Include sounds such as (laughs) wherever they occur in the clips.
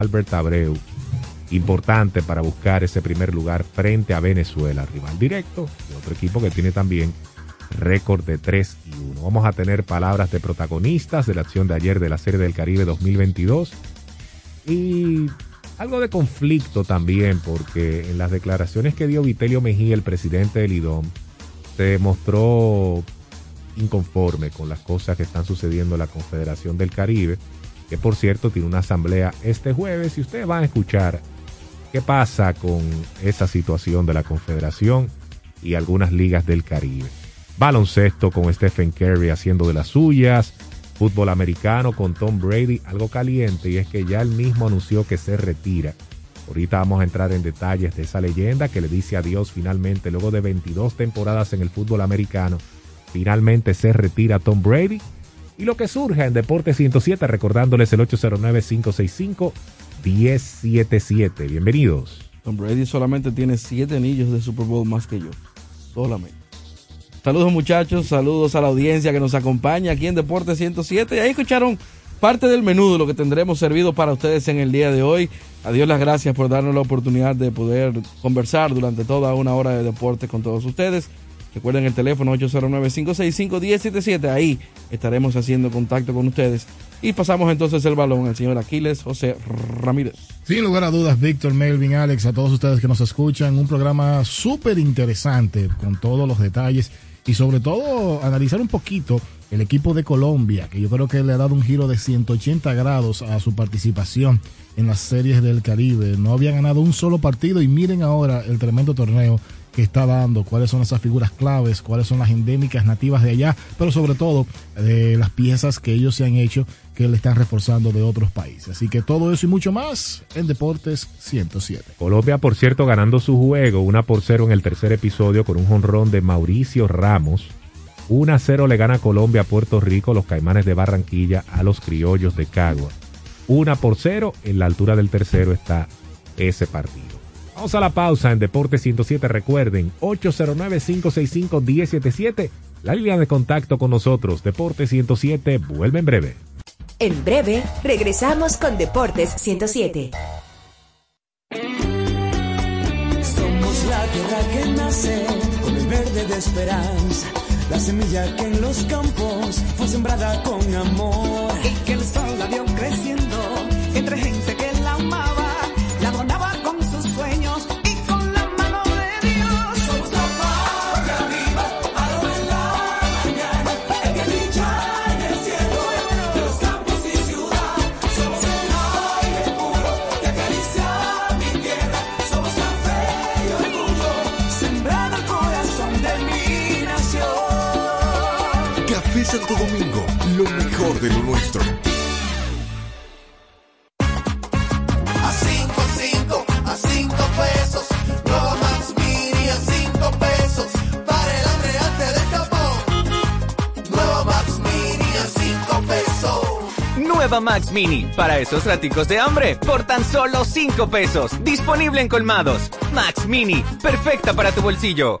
Albert Abreu. Importante para buscar ese primer lugar frente a Venezuela, rival directo otro equipo que tiene también récord de 3 y 1. Vamos a tener palabras de protagonistas de la acción de ayer de la Serie del Caribe 2022 y algo de conflicto también, porque en las declaraciones que dio Vitelio Mejía, el presidente del IDOM, se mostró inconforme con las cosas que están sucediendo en la Confederación del Caribe, que por cierto tiene una asamblea este jueves y ustedes van a escuchar qué pasa con esa situación de la Confederación y algunas ligas del Caribe. Baloncesto con Stephen Curry haciendo de las suyas, fútbol americano con Tom Brady, algo caliente y es que ya él mismo anunció que se retira. Ahorita vamos a entrar en detalles de esa leyenda que le dice adiós finalmente luego de 22 temporadas en el fútbol americano. Finalmente se retira Tom Brady. Y lo que surge en Deporte 107, recordándoles el 809-565-1077. Bienvenidos. Tom Brady solamente tiene 7 anillos de Super Bowl más que yo. Solamente. Saludos muchachos, saludos a la audiencia que nos acompaña aquí en Deporte 107. Y ahí escucharon parte del menú lo que tendremos servido para ustedes en el día de hoy. A Dios las gracias por darnos la oportunidad de poder conversar durante toda una hora de deporte con todos ustedes. Recuerden el teléfono 809-565-1077. Ahí estaremos haciendo contacto con ustedes. Y pasamos entonces el balón al señor Aquiles José Ramírez. Sin lugar a dudas, Víctor, Melvin, Alex, a todos ustedes que nos escuchan, un programa súper interesante con todos los detalles y sobre todo analizar un poquito el equipo de Colombia, que yo creo que le ha dado un giro de 180 grados a su participación en las series del Caribe. No había ganado un solo partido y miren ahora el tremendo torneo está dando, cuáles son esas figuras claves, cuáles son las endémicas nativas de allá, pero sobre todo de las piezas que ellos se han hecho que le están reforzando de otros países. Así que todo eso y mucho más en Deportes 107. Colombia, por cierto, ganando su juego, una por cero en el tercer episodio con un jonrón de Mauricio Ramos. 1 a 0 le gana Colombia a Puerto Rico, los Caimanes de Barranquilla a los Criollos de Cagua. 1 por 0, en la altura del tercero está ese partido. Vamos a la pausa en Deportes 107. Recuerden, 809-565-1077. La línea de contacto con nosotros, Deportes 107, vuelve en breve. En breve, regresamos con Deportes 107. Somos la tierra que nace con el verde de esperanza. La semilla que en los campos fue sembrada con amor. Y que el sol la vio creciendo entre gente Santo Domingo, lo mejor de lo nuestro. A 5, 5, a 5 pesos. Nueva Max Mini a 5 pesos. Para el hambre antes del tapón. Nueva Max Mini a 5 pesos. Nueva Max Mini, para esos raticos de hambre, por tan solo 5 pesos. Disponible en colmados. Max Mini, perfecta para tu bolsillo.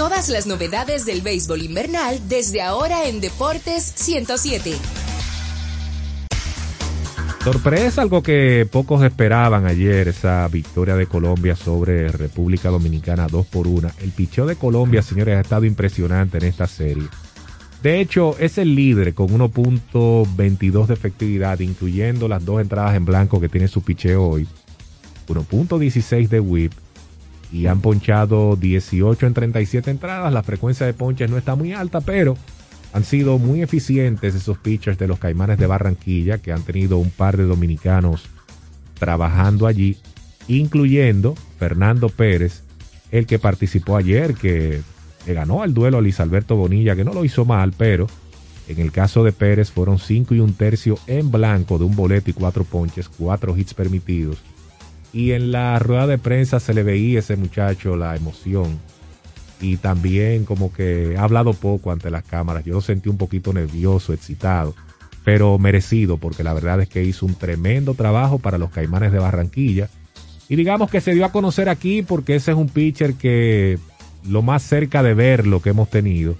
Todas las novedades del béisbol invernal desde ahora en Deportes 107. Sorpresa, algo que pocos esperaban ayer, esa victoria de Colombia sobre República Dominicana 2 por 1. El picheo de Colombia, señores, ha estado impresionante en esta serie. De hecho, es el líder con 1.22 de efectividad, incluyendo las dos entradas en blanco que tiene su picheo hoy. 1.16 de whip y han ponchado 18 en 37 entradas. La frecuencia de ponches no está muy alta, pero han sido muy eficientes esos pitchers de los Caimanes de Barranquilla, que han tenido un par de dominicanos trabajando allí, incluyendo Fernando Pérez, el que participó ayer, que le ganó el duelo a Luis Alberto Bonilla, que no lo hizo mal, pero en el caso de Pérez fueron 5 y un tercio en blanco de un boleto y cuatro ponches, cuatro hits permitidos. Y en la rueda de prensa se le veía ese muchacho la emoción. Y también como que ha hablado poco ante las cámaras. Yo lo sentí un poquito nervioso, excitado, pero merecido, porque la verdad es que hizo un tremendo trabajo para los Caimanes de Barranquilla. Y digamos que se dio a conocer aquí porque ese es un pitcher que lo más cerca de ver lo que hemos tenido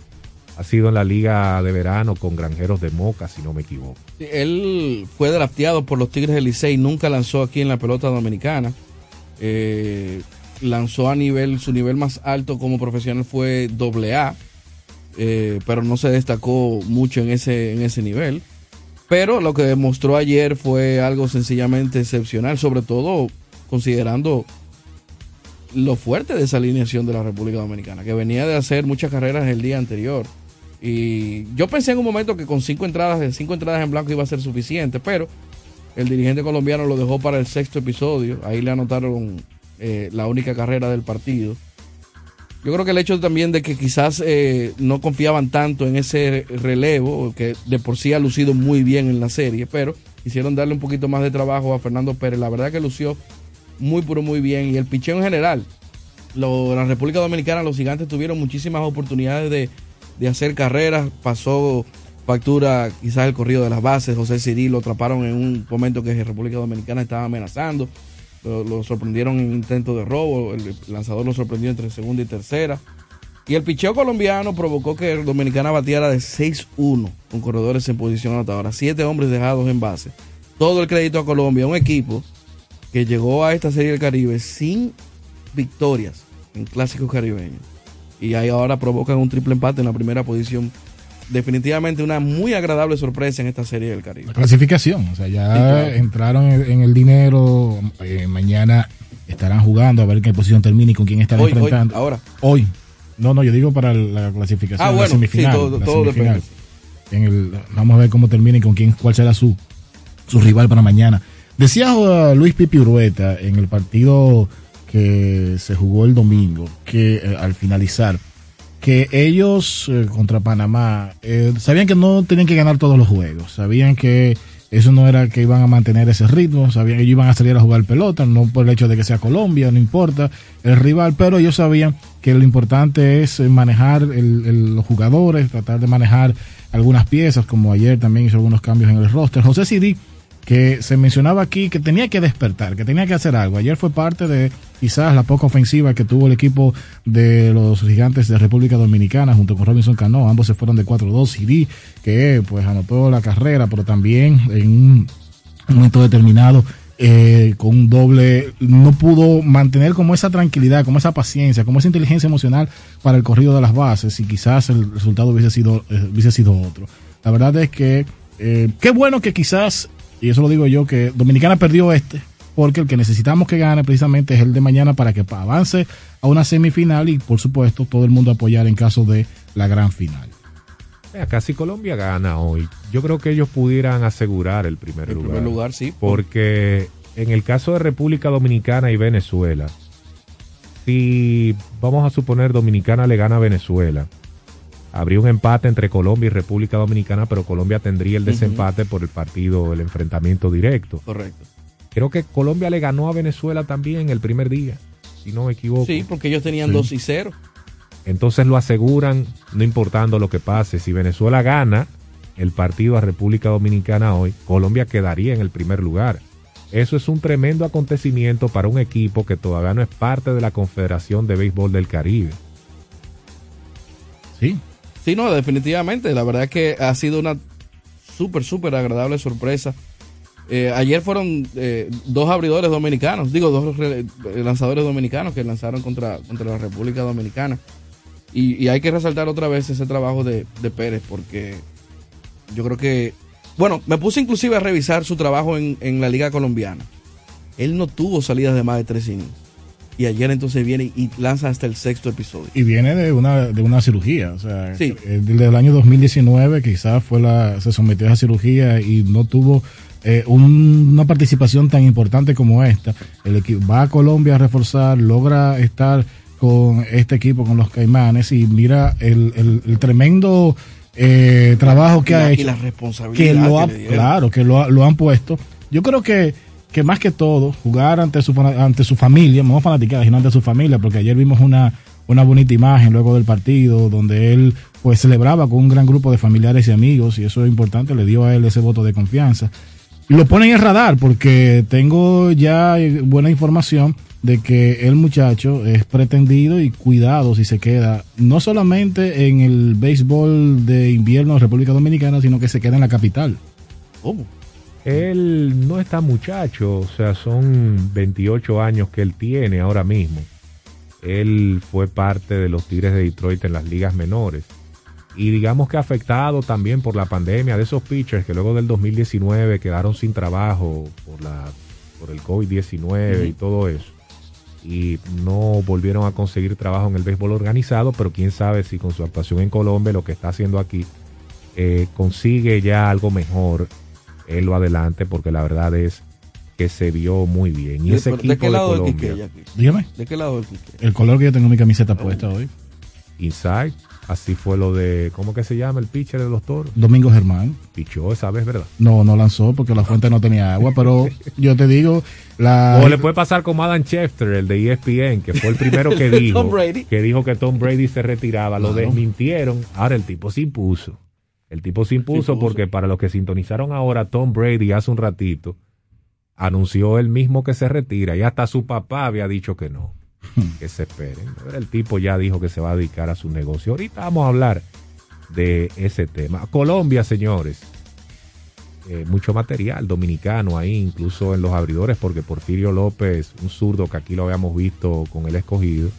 ha sido en la liga de verano con Granjeros de Moca, si no me equivoco. Él fue drafteado por los Tigres del Licey, nunca lanzó aquí en la pelota dominicana. Eh, lanzó a nivel, su nivel más alto como profesional fue doble A, eh, pero no se destacó mucho en ese, en ese nivel. Pero lo que demostró ayer fue algo sencillamente excepcional, sobre todo considerando lo fuerte de esa alineación de la República Dominicana, que venía de hacer muchas carreras el día anterior. Y yo pensé en un momento que con cinco entradas, cinco entradas en blanco iba a ser suficiente, pero el dirigente colombiano lo dejó para el sexto episodio. Ahí le anotaron eh, la única carrera del partido. Yo creo que el hecho también de que quizás eh, no confiaban tanto en ese relevo, que de por sí ha lucido muy bien en la serie, pero quisieron darle un poquito más de trabajo a Fernando Pérez. La verdad que lució muy, pero muy bien. Y el picheo en general, lo- la República Dominicana, los gigantes tuvieron muchísimas oportunidades de, de hacer carreras. Pasó factura quizás el corrido de las bases. José Cirí lo atraparon en un momento que República Dominicana estaba amenazando. Lo, sorprendieron en intento de robo. El lanzador lo sorprendió entre segunda y tercera. Y el picheo colombiano provocó que Dominicana batiera de 6-1 con corredores en posición anotadora. Siete hombres dejados en base. Todo el crédito a Colombia, un equipo que llegó a esta serie del Caribe sin victorias en clásicos caribeños. Y ahí ahora provocan un triple empate en la primera posición. Definitivamente una muy agradable sorpresa en esta serie del Caribe. Clasificación, o sea, ya Sí, claro. entraron en, el dinero, eh, mañana estarán jugando a ver qué posición termina y con quién estarán Hoy, hoy, enfrentando. ahora. Hoy. No, no, yo digo para la clasificación, Ah, la bueno, semifinal. sí, todo- la todo semifinal. En el, vamos a ver cómo termina y con quién, cuál será su, su rival para mañana. Decía uh, Luis Pipi Urueta en el partido que se jugó el domingo, que eh, al finalizar, que ellos eh, contra Panamá eh, sabían que no tenían que ganar todos los juegos, sabían que eso no era que iban a mantener ese ritmo, sabían que ellos iban a salir a jugar pelota, no por el hecho de que sea Colombia, no importa el rival, pero ellos sabían que lo importante es manejar el- el- los jugadores, tratar de manejar algunas piezas, como ayer también hizo algunos cambios en el roster. José Siri, que se mencionaba aquí que tenía que despertar, que tenía que hacer algo. Ayer fue parte de quizás la poca ofensiva que tuvo el equipo de los gigantes de República Dominicana junto con Robinson Cano. Ambos se fueron de 4-2. Siri, que pues anotó la carrera, pero también en un momento determinado eh, con un doble, no pudo mantener como esa tranquilidad, como esa paciencia, como esa inteligencia emocional para el corrido de las bases y quizás el resultado hubiese sido, eh, hubiese sido otro. La verdad es que eh, qué bueno que quizás, y eso lo digo yo, que Dominicana perdió este, porque el que necesitamos que gane precisamente es el de mañana para que avance a una semifinal y por supuesto todo el mundo apoyar en caso de la gran final. Acá si Colombia gana hoy, yo creo que ellos pudieran asegurar el primer El lugar. primer lugar, sí. Porque en el caso de República Dominicana y Venezuela, si vamos a suponer Dominicana le gana a Venezuela, habría un empate entre Colombia y República Dominicana, pero Colombia tendría el desempate por el partido, el enfrentamiento directo. Correcto. Creo que Colombia le ganó a Venezuela también el primer día, si no me equivoco. Sí, porque ellos tenían Sí. 2 y 0. Entonces lo aseguran, no importando lo que pase. Si Venezuela gana el partido a República Dominicana hoy, Colombia quedaría en el primer lugar. Eso es un tremendo acontecimiento para un equipo que todavía no es parte de la Confederación de Béisbol del Caribe. Sí. Sí, no, definitivamente. La verdad es que ha sido una súper, súper agradable sorpresa. Eh, ayer fueron eh, dos abridores dominicanos, digo, dos eh, lanzadores dominicanos que lanzaron contra, contra la República Dominicana. Y, y hay que resaltar otra vez ese trabajo de, de Pérez porque yo creo que, bueno, me puse inclusive a revisar su trabajo en, en la liga colombiana. Él no tuvo salidas de más de tres innings. Y ayer entonces viene y lanza hasta el sexto episodio. Y viene de una, de una cirugía, o sea, Sí. eh, desde el año 2019 quizás fue la, se sometió a esa cirugía y no tuvo eh, un- una participación tan importante como esta. El equipo va a Colombia a reforzar, logra estar con este equipo, con los Caimanes y mira el, el- el tremendo eh, trabajo que Y la- ha y hecho. la responsabilidad que lo ha- claro, que lo han puesto. Yo creo que, que más que todo, jugar ante su, ante su familia, no fanaticada, sino ante su familia, porque ayer vimos una, una bonita imagen luego del partido donde él pues celebraba con un gran grupo de familiares y amigos y eso es importante, le dio a él ese voto de confianza. Y lo ponen en radar porque tengo ya buena información de que el muchacho es pretendido y cuidado si se queda, no solamente en el béisbol de invierno de República Dominicana, sino que se queda en la capital. ¿Cómo? Él no está muchacho, o sea, son 28 años que él tiene ahora mismo. Él fue parte de los Tigres de Detroit en las ligas menores. Y digamos que afectado también por la pandemia de esos pitchers que luego del 2019 quedaron sin trabajo por, la, por el COVID-19 y todo eso. Y no volvieron a conseguir trabajo en el béisbol organizado, pero quién sabe si con su actuación en Colombia, lo que está haciendo aquí, eh, consigue ya algo mejor él lo adelante porque la verdad es que se vio muy bien. Y ¿De- ese de equipo qué de, lado del Colombia, Quique? Dígame. ¿De qué lado del Quique? El color que yo tengo en mi camiseta puesta hoy. Inside, así fue lo de, ¿cómo que se llama el pitcher de los toros? Domingo Germán. Pichó esa vez, ¿verdad? No, no lanzó porque la fuente no tenía agua, pero (laughs) yo te digo, la... O le puede pasar como Adam Schefter, el de ESPN, que fue el primero que (laughs) dijo, Tom Brady. que dijo que Tom Brady se retiraba, lo Claro. desmintieron, ahora el tipo se impuso. El tipo se impuso porque para los que sintonizaron ahora, Tom Brady hace un ratito anunció él mismo que se retira y hasta su papá había dicho que no, que se esperen. El tipo ya dijo que se va a dedicar a su negocio. Ahorita vamos a hablar de ese tema. Colombia, señores, eh, mucho material dominicano ahí, incluso en los abridores, porque Porfirio López, un zurdo que aquí lo habíamos visto con el escogido,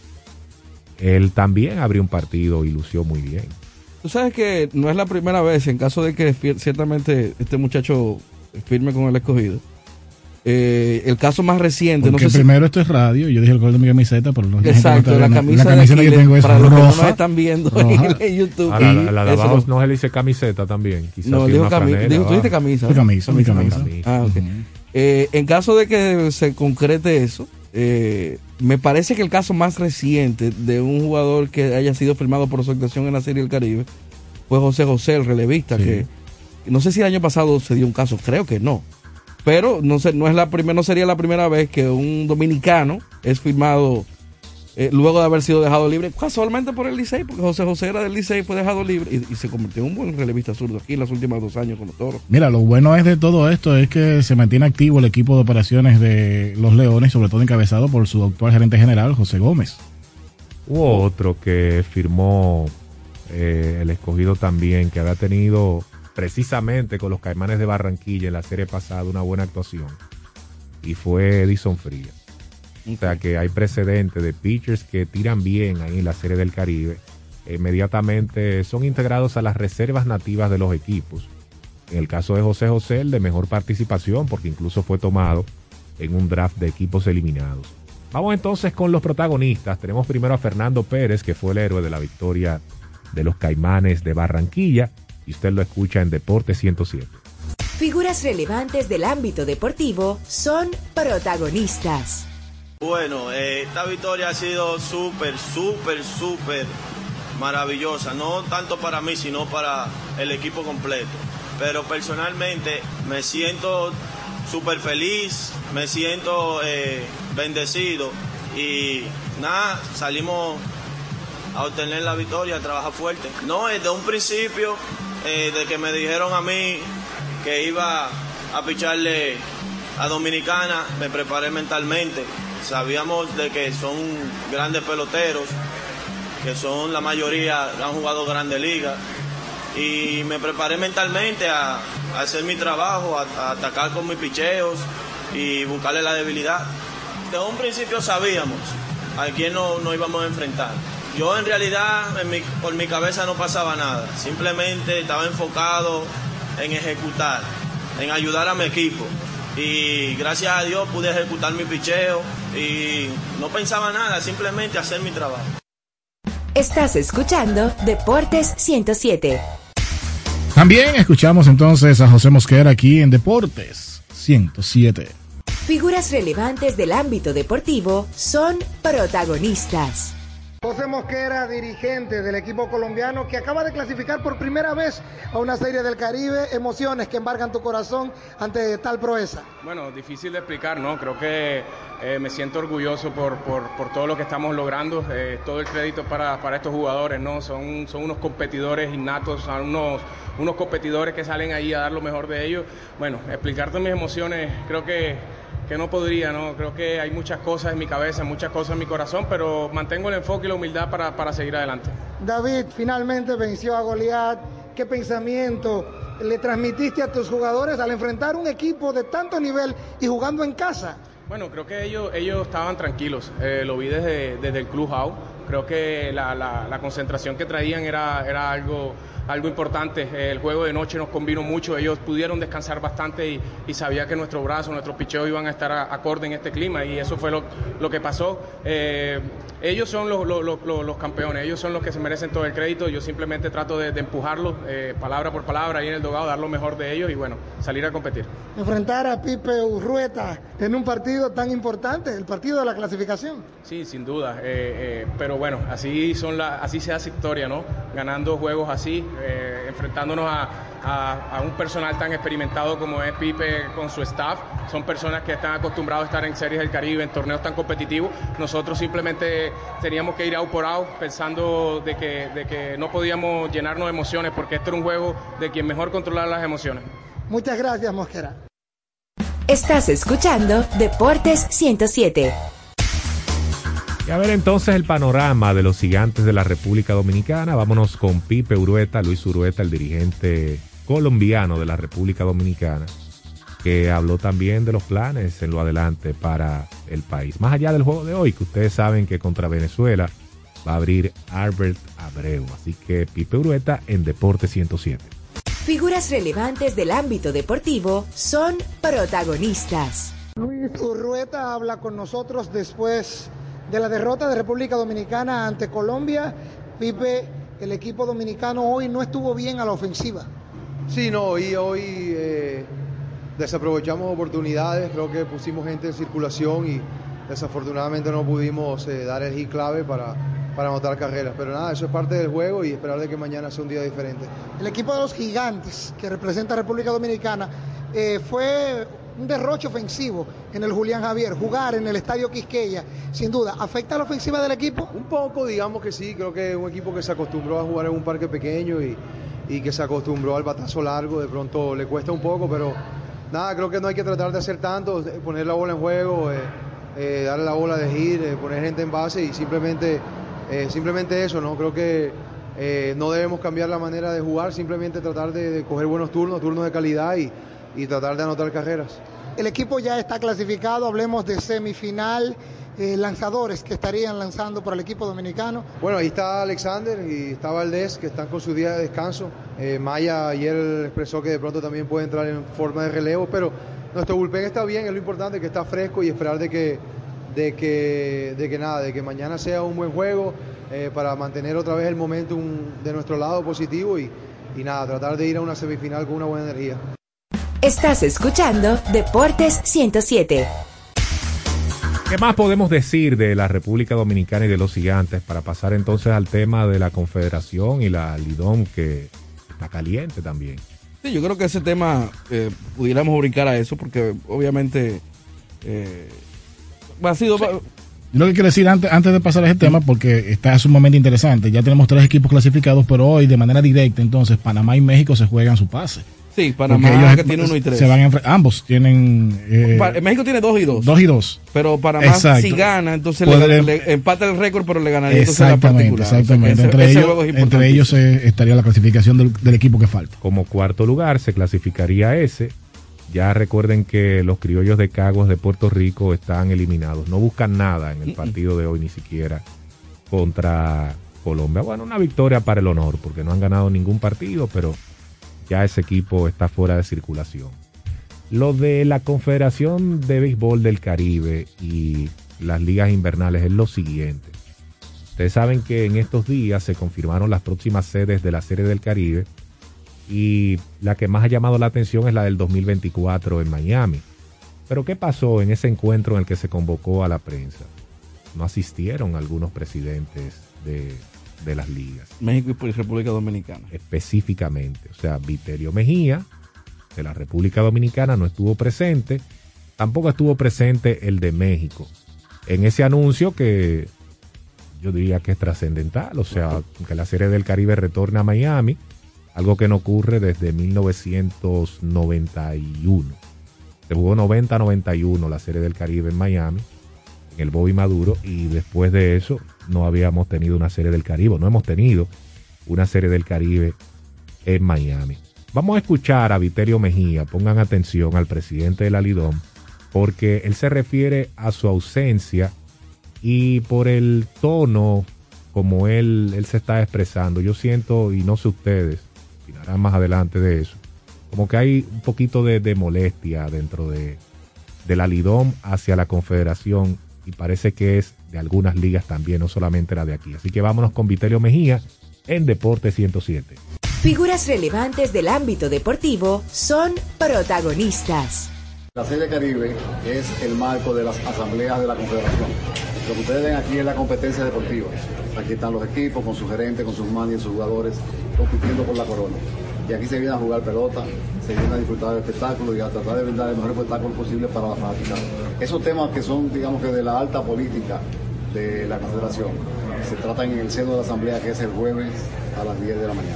él también abrió un partido y lució muy bien. Tú sabes que no es la primera vez, en caso de que ciertamente este muchacho firme con el escogido. Eh, el caso más reciente, Porque no sé si- primero esto es radio, yo dije el color de mi camiseta, pero no Exacto, la camisa, la camiseta de que tengo es para los que no roja. nos están viendo roja. en YouTube. Ahora, y la, la de abajo lo- no se le dice camiseta también. Quizás No, dijo una cami- franela dijo- tú dijiste camisa. Mi camisa, mi camisa. Ah, ok. Eh, en caso de que se concrete eso, eh, me parece que el caso más reciente de un jugador que haya sido firmado por su actuación en la Serie del Caribe fue José José, el relevista, Sí. que no sé si el año pasado se dio un caso, creo que no. Pero no sé, no es la primera, no sería la primera vez que un dominicano es firmado eh, luego de haber sido dejado libre, casualmente por el Licey, porque José José era del Licey, fue dejado libre y, y se convirtió en un buen relevista zurdo aquí en los últimos dos años con los toros. Mira, lo bueno es de todo esto es que se mantiene activo el equipo de operaciones de los Leones, sobre todo encabezado por su actual gerente general, José Gómez. Hubo otro que firmó eh, el escogido también, que había tenido precisamente con los Caimanes de Barranquilla en la serie pasada una buena actuación. Y fue Edison Frías. O sea que hay precedentes de pitchers que tiran bien ahí en la serie del Caribe. Inmediatamente son integrados a las reservas nativas de los equipos. En el caso de José José, el de mejor participación, porque incluso fue tomado en un draft de equipos eliminados. Vamos entonces con los protagonistas. Tenemos primero a Fernando Pérez, que fue el héroe de la victoria de los Caimanes de Barranquilla. Y usted lo escucha en Deporte 107. Figuras relevantes del ámbito deportivo son protagonistas. Bueno, eh, esta victoria ha sido súper, súper, súper maravillosa. No tanto para mí, sino para el equipo completo. Pero personalmente me siento súper feliz, me siento eh, bendecido. Y nada, salimos a obtener la victoria, a trabajar fuerte. No, desde un principio, eh, de que me dijeron a mí que iba a picharle a Dominicana, me preparé mentalmente. Sabíamos de que son grandes peloteros, que son la mayoría han jugado grandes ligas. Y me preparé mentalmente a, hacer mi trabajo, a, atacar con mis picheos y buscarle la debilidad. Desde un principio sabíamos a quién no- nos íbamos a enfrentar. Yo en realidad en por mi cabeza no pasaba nada, simplemente estaba enfocado en ejecutar, en ayudar a mi equipo. Y gracias a Dios pude ejecutar mi picheo y no pensaba nada, simplemente hacer mi trabajo. Estás escuchando Deportes 107. También escuchamos entonces a José Mosquera aquí en Deportes 107. Figuras relevantes del ámbito deportivo son protagonistas. José Mosquera, dirigente del equipo colombiano que acaba de clasificar por primera vez a una serie del Caribe, emociones que embargan tu corazón ante tal proeza. Bueno, difícil de explicar, ¿no? Creo que eh, me siento orgulloso por, por, por todo lo que estamos logrando. Eh, todo el crédito para, para estos jugadores, ¿no? Son, son unos competidores innatos, son unos, unos competidores que salen ahí a dar lo mejor de ellos. Bueno, explicarte mis emociones, creo que que no podría, ¿no? Creo que hay muchas cosas en mi cabeza, muchas cosas en mi corazón, pero mantengo el enfoque y la humildad para, para seguir adelante. David finalmente venció a Goliat. ¿Qué pensamiento le transmitiste a tus jugadores al enfrentar un equipo de tanto nivel y jugando en casa? Bueno, creo que ellos, ellos estaban tranquilos, eh, lo vi desde, desde el clubhouse, creo que la, la- la concentración que traían era, era algo, algo importante, el juego de noche nos combinó mucho, ellos pudieron descansar bastante y, y sabía que nuestros brazos, nuestros picheos iban a estar a- acorde en este clima y eso fue lo, lo que pasó. Eh, ellos son los, los- los- campeones, ellos son los que se merecen todo el crédito, yo simplemente trato de, de empujarlos eh, palabra por palabra ahí en el dogado, dar lo mejor de ellos y bueno, salir a competir. Enfrentar a Pipe Urrueta en un partido tan importante, el partido de la clasificación. Sí, sin duda. eh, pero bueno, así son la, así se hace historia, ¿no? Ganando juegos así, eh, enfrentándonos a, a- a un personal tan experimentado como es Pipe con su staff. Son personas que están acostumbrados a estar en series del Caribe, en torneos tan competitivos. Nosotros simplemente teníamos que ir out por out pensando de que, de que no podíamos llenarnos de emociones porque este era un juego de quien mejor controlar las emociones. Muchas gracias, Mosquera. Estás escuchando Deportes 107. Y a ver entonces el panorama de los gigantes de la República Dominicana. Vámonos con Pipe Urueta, Luis Urueta, el dirigente colombiano de la República Dominicana, que habló también de los planes en lo adelante para el país. Más allá del juego de hoy, que ustedes saben que contra Venezuela va a abrir Albert Abreu. Así que Pipe Urueta en Deporte 107. Figuras relevantes del ámbito deportivo son protagonistas. Luis Urrueta habla con nosotros después de la derrota de República Dominicana ante Colombia. Pipe, el equipo dominicano hoy no estuvo bien a la ofensiva. Sí, no, y hoy eh, desaprovechamos oportunidades, creo que pusimos gente en circulación y desafortunadamente no pudimos eh, dar el hit clave para, para anotar carreras. Pero nada, eso es parte del juego y esperar de que mañana sea un día diferente. El equipo de los gigantes que representa a República Dominicana eh, fue un derroche ofensivo en el Julián Javier. Jugar en el Estadio Quisqueya, sin duda, ¿afecta a la ofensiva del equipo? Un poco, digamos que sí, creo que es un equipo que se acostumbró a jugar en un parque pequeño y, y que se acostumbró al batazo largo, de pronto le cuesta un poco, pero nada, creo que no hay que tratar de hacer tanto, poner la bola en juego, eh, eh, darle la bola de gir, eh, poner gente en base y simplemente, simplemente eso, ¿no? Creo que no debemos cambiar la manera de jugar, simplemente tratar de coger buenos turnos, turnos de calidad y, y tratar de anotar carreras. El equipo ya está clasificado, hablemos de semifinal, eh, lanzadores que estarían lanzando para el equipo dominicano. Bueno, ahí está Alexander y está Valdés, que están con su día de descanso. Eh, Maya ayer expresó que de pronto también puede entrar en forma de relevo, pero nuestro bullpen está bien, es lo importante, que está fresco y esperar de que, de que, de que nada, de que mañana sea un buen juego eh, para mantener otra vez el momentum de nuestro lado positivo y, y nada, tratar de ir a una semifinal con una buena energía. Estás escuchando Deportes 107. ¿Qué más podemos decir de la República Dominicana y de los gigantes para pasar entonces al tema de la Confederación y la Lidom que está caliente también? Sí, yo creo que ese tema eh, pudiéramos brincar a eso porque obviamente eh, ha sido... Yo lo que quiero decir antes, antes de pasar a ese tema, porque está sumamente interesante, ya tenemos tres equipos clasificados, pero hoy de manera directa, entonces Panamá y México se juegan su pase. Sí, Panamá ellos que tiene uno y tres. Se van a ambos tienen... eh, México tiene dos y dos. Dos y dos. Pero Panamá Exacto. si gana, entonces le, le empata el récord, pero le ganaría entonces la Exactamente. O sea exactamente. entre, ese ellos, es entre ellos eh, estaría la clasificación del, del equipo que falta. Como cuarto lugar se clasificaría ese. Ya recuerden que los criollos de Caguas de Puerto Rico están eliminados. No buscan nada en el partido de hoy, ni siquiera contra Colombia. Bueno, una victoria para el honor, porque no han ganado ningún partido, pero ya ese equipo está fuera de circulación. Lo de la Confederación de Béisbol del Caribe y las ligas invernales es lo siguiente. Ustedes saben que en estos días se confirmaron las próximas sedes de la Serie del Caribe y la que más ha llamado la atención es la del 2024 en Miami. Pero ¿qué pasó en ese encuentro en el que se convocó a la prensa? No asistieron algunos presidentes de, de las ligas. México y República Dominicana. Específicamente. O sea, Viterio Mejía, de la República Dominicana, no estuvo presente. Tampoco estuvo presente el de México. En ese anuncio que yo diría que es trascendental, o sea, que la Serie del Caribe retorne a Miami, algo que no ocurre desde 1991. Se jugó 90-91 la Serie del Caribe en Miami, en el Bobby Maduro, y después de eso no habíamos tenido una Serie del Caribe, no hemos tenido una Serie del Caribe en Miami. Vamos a escuchar a Viterio Mejía, pongan atención al presidente de la Lidom, porque él se refiere a su ausencia y por el tono como él, él se está expresando, yo siento, y no sé ustedes, opinarán más adelante de eso, como que hay un poquito de, molestia dentro de, de la Lidom hacia la Confederación y parece que es de algunas ligas también, no solamente la de aquí. Así que vámonos con Viterio Mejía en Deporte 107. Figuras relevantes del ámbito deportivo son protagonistas. La Serie Caribe es el marco de las asambleas de la Confederación. Lo que ustedes ven aquí es la competencia deportiva. Aquí están los equipos con sus gerentes, con sus managers, sus jugadores, compitiendo por la corona. Y aquí se viene a jugar pelota, se viene a disfrutar del espectáculo y a tratar de brindar el mejor espectáculo posible para la fanática. Esos temas que son, digamos que de la alta política de la Confederación, se tratan en el seno de la Asamblea, que es el jueves a las 10 de la mañana.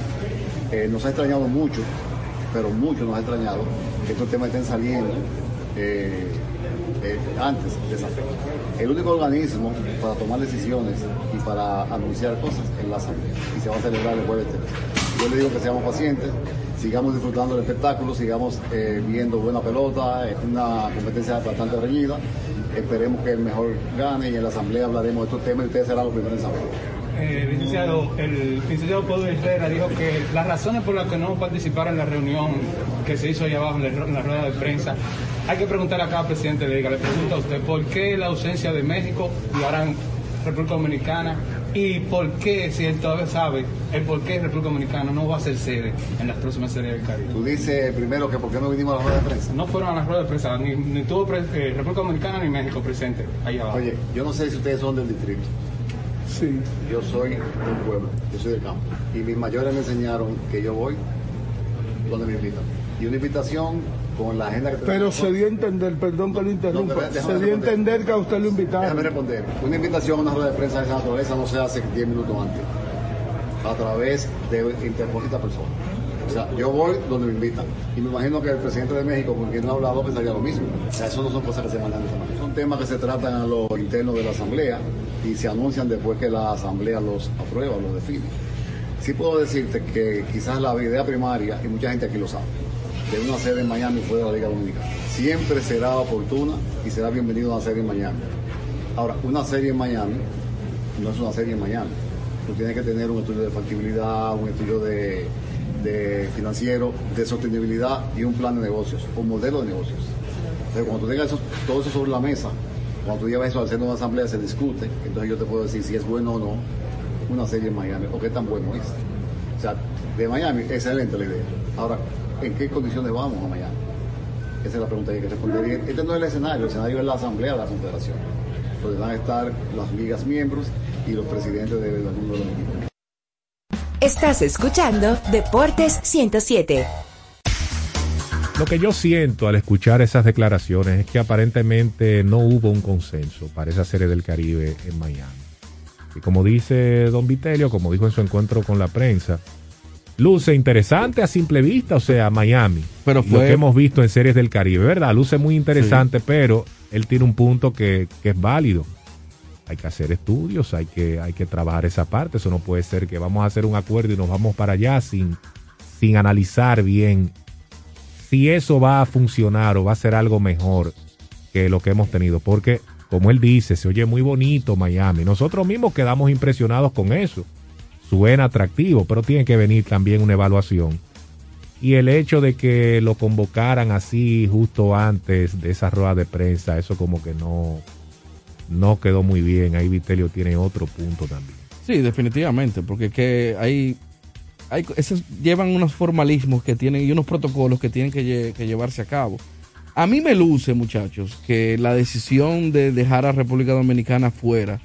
Eh, nos ha extrañado mucho, pero mucho nos ha extrañado que estos temas estén saliendo eh, eh, antes de esa fecha. El único organismo para tomar decisiones y para anunciar cosas es la Asamblea y se va a celebrar el jueves 13. Yo le digo que seamos pacientes, sigamos disfrutando del espectáculo, sigamos eh, viendo buena pelota, es una competencia bastante reñida. Esperemos que el mejor gane y en la Asamblea hablaremos de estos temas y ustedes serán los primeros en saber. Eh, licenciado, el licenciado Pedro Herrera dijo que las razones por las que no participaron en la reunión que se hizo allá abajo en la rueda de prensa, hay que preguntar a cada presidente de liga. Le pregunto a usted, ¿por qué la ausencia de México y ahora en República Dominicana? ¿Y por qué, si él todavía sabe, el por qué República Dominicana no va a ser sede en las próximas series del Caribe? Tú dices primero que por qué no vinimos a la rueda de prensa. No fueron a la rueda de prensa, ni, ni tuvo pre- eh, República Dominicana ni México presente allá abajo. Oye, yo no sé si ustedes son del distrito. Sí. Yo soy del pueblo, yo soy del campo. Y mis mayores me enseñaron que yo voy donde me invitan. Y una invitación con la agenda que Pero se dio a entender, perdón que lo interrumpa, No, pero déjame se dio a entender que a usted lo invitaron. Déjame responder. Una invitación a una rueda de prensa de esa naturaleza no se hace 10 minutos antes. A través de interpósita persona. O sea, yo voy donde me invitan. Y me imagino que el presidente de México, con quien no he hablado, pensaría lo mismo. O sea, eso no son cosas que se mandan de esa manera. Son temas que se tratan a lo interno de la Asamblea y se anuncian después que la Asamblea los aprueba, los define. Sí puedo decirte que quizás la idea primaria, y mucha gente aquí lo sabe, de una sede en Miami fuera de la Liga Dominicana. Siempre será oportuna y será bienvenido a una serie en Miami. Ahora, una serie en Miami no es una serie en Miami. Tú tienes que tener un estudio de factibilidad, un estudio de, de financiero, de sostenibilidad y un plan de negocios, un modelo de negocios. Entonces, cuando tú tengas eso- todo eso sobre la mesa, cuando tú llevas eso al seno de una asamblea, se discute. Entonces yo te puedo decir si es bueno o no una serie en Miami o qué tan bueno es. O sea, de Miami, excelente la idea. Ahora, ¿en qué condiciones vamos a Miami? Esa es la pregunta que hay que responder. Este no es el escenario, el escenario es la asamblea de la confederación, donde van a estar las ligas miembros y los presidentes de los de los equipos. Estás escuchando Deportes 107. Lo que yo siento al escuchar esas declaraciones es que aparentemente no hubo un consenso para esa serie del Caribe en Miami. Y como dice Don Vitelio, como dijo en su encuentro con la prensa, luce interesante a simple vista, o sea, Miami. Pero Lo que hemos visto en series del Caribe, ¿verdad? Luce muy interesante, pero él tiene un punto que, que es válido. Hay que hacer estudios, hay que, hay que trabajar esa parte. Eso no puede ser que vamos a hacer un acuerdo y nos vamos para allá sin, sin analizar bien si eso va a funcionar o va a ser algo mejor que lo que hemos tenido. Porque como él dice, se oye muy bonito Miami. Nosotros mismos quedamos impresionados con eso. Suena atractivo, pero tiene que venir también una evaluación. Y el hecho de que lo convocaran así justo antes de esa rueda de prensa, eso como que no, no quedó muy bien. Ahí Vitelio tiene otro punto también. Sí, definitivamente, porque que hay, hay esos llevan unos formalismos que tienen y unos protocolos que tienen que, que llevarse a cabo. A mí me luce, muchachos, que la decisión de dejar a República Dominicana fuera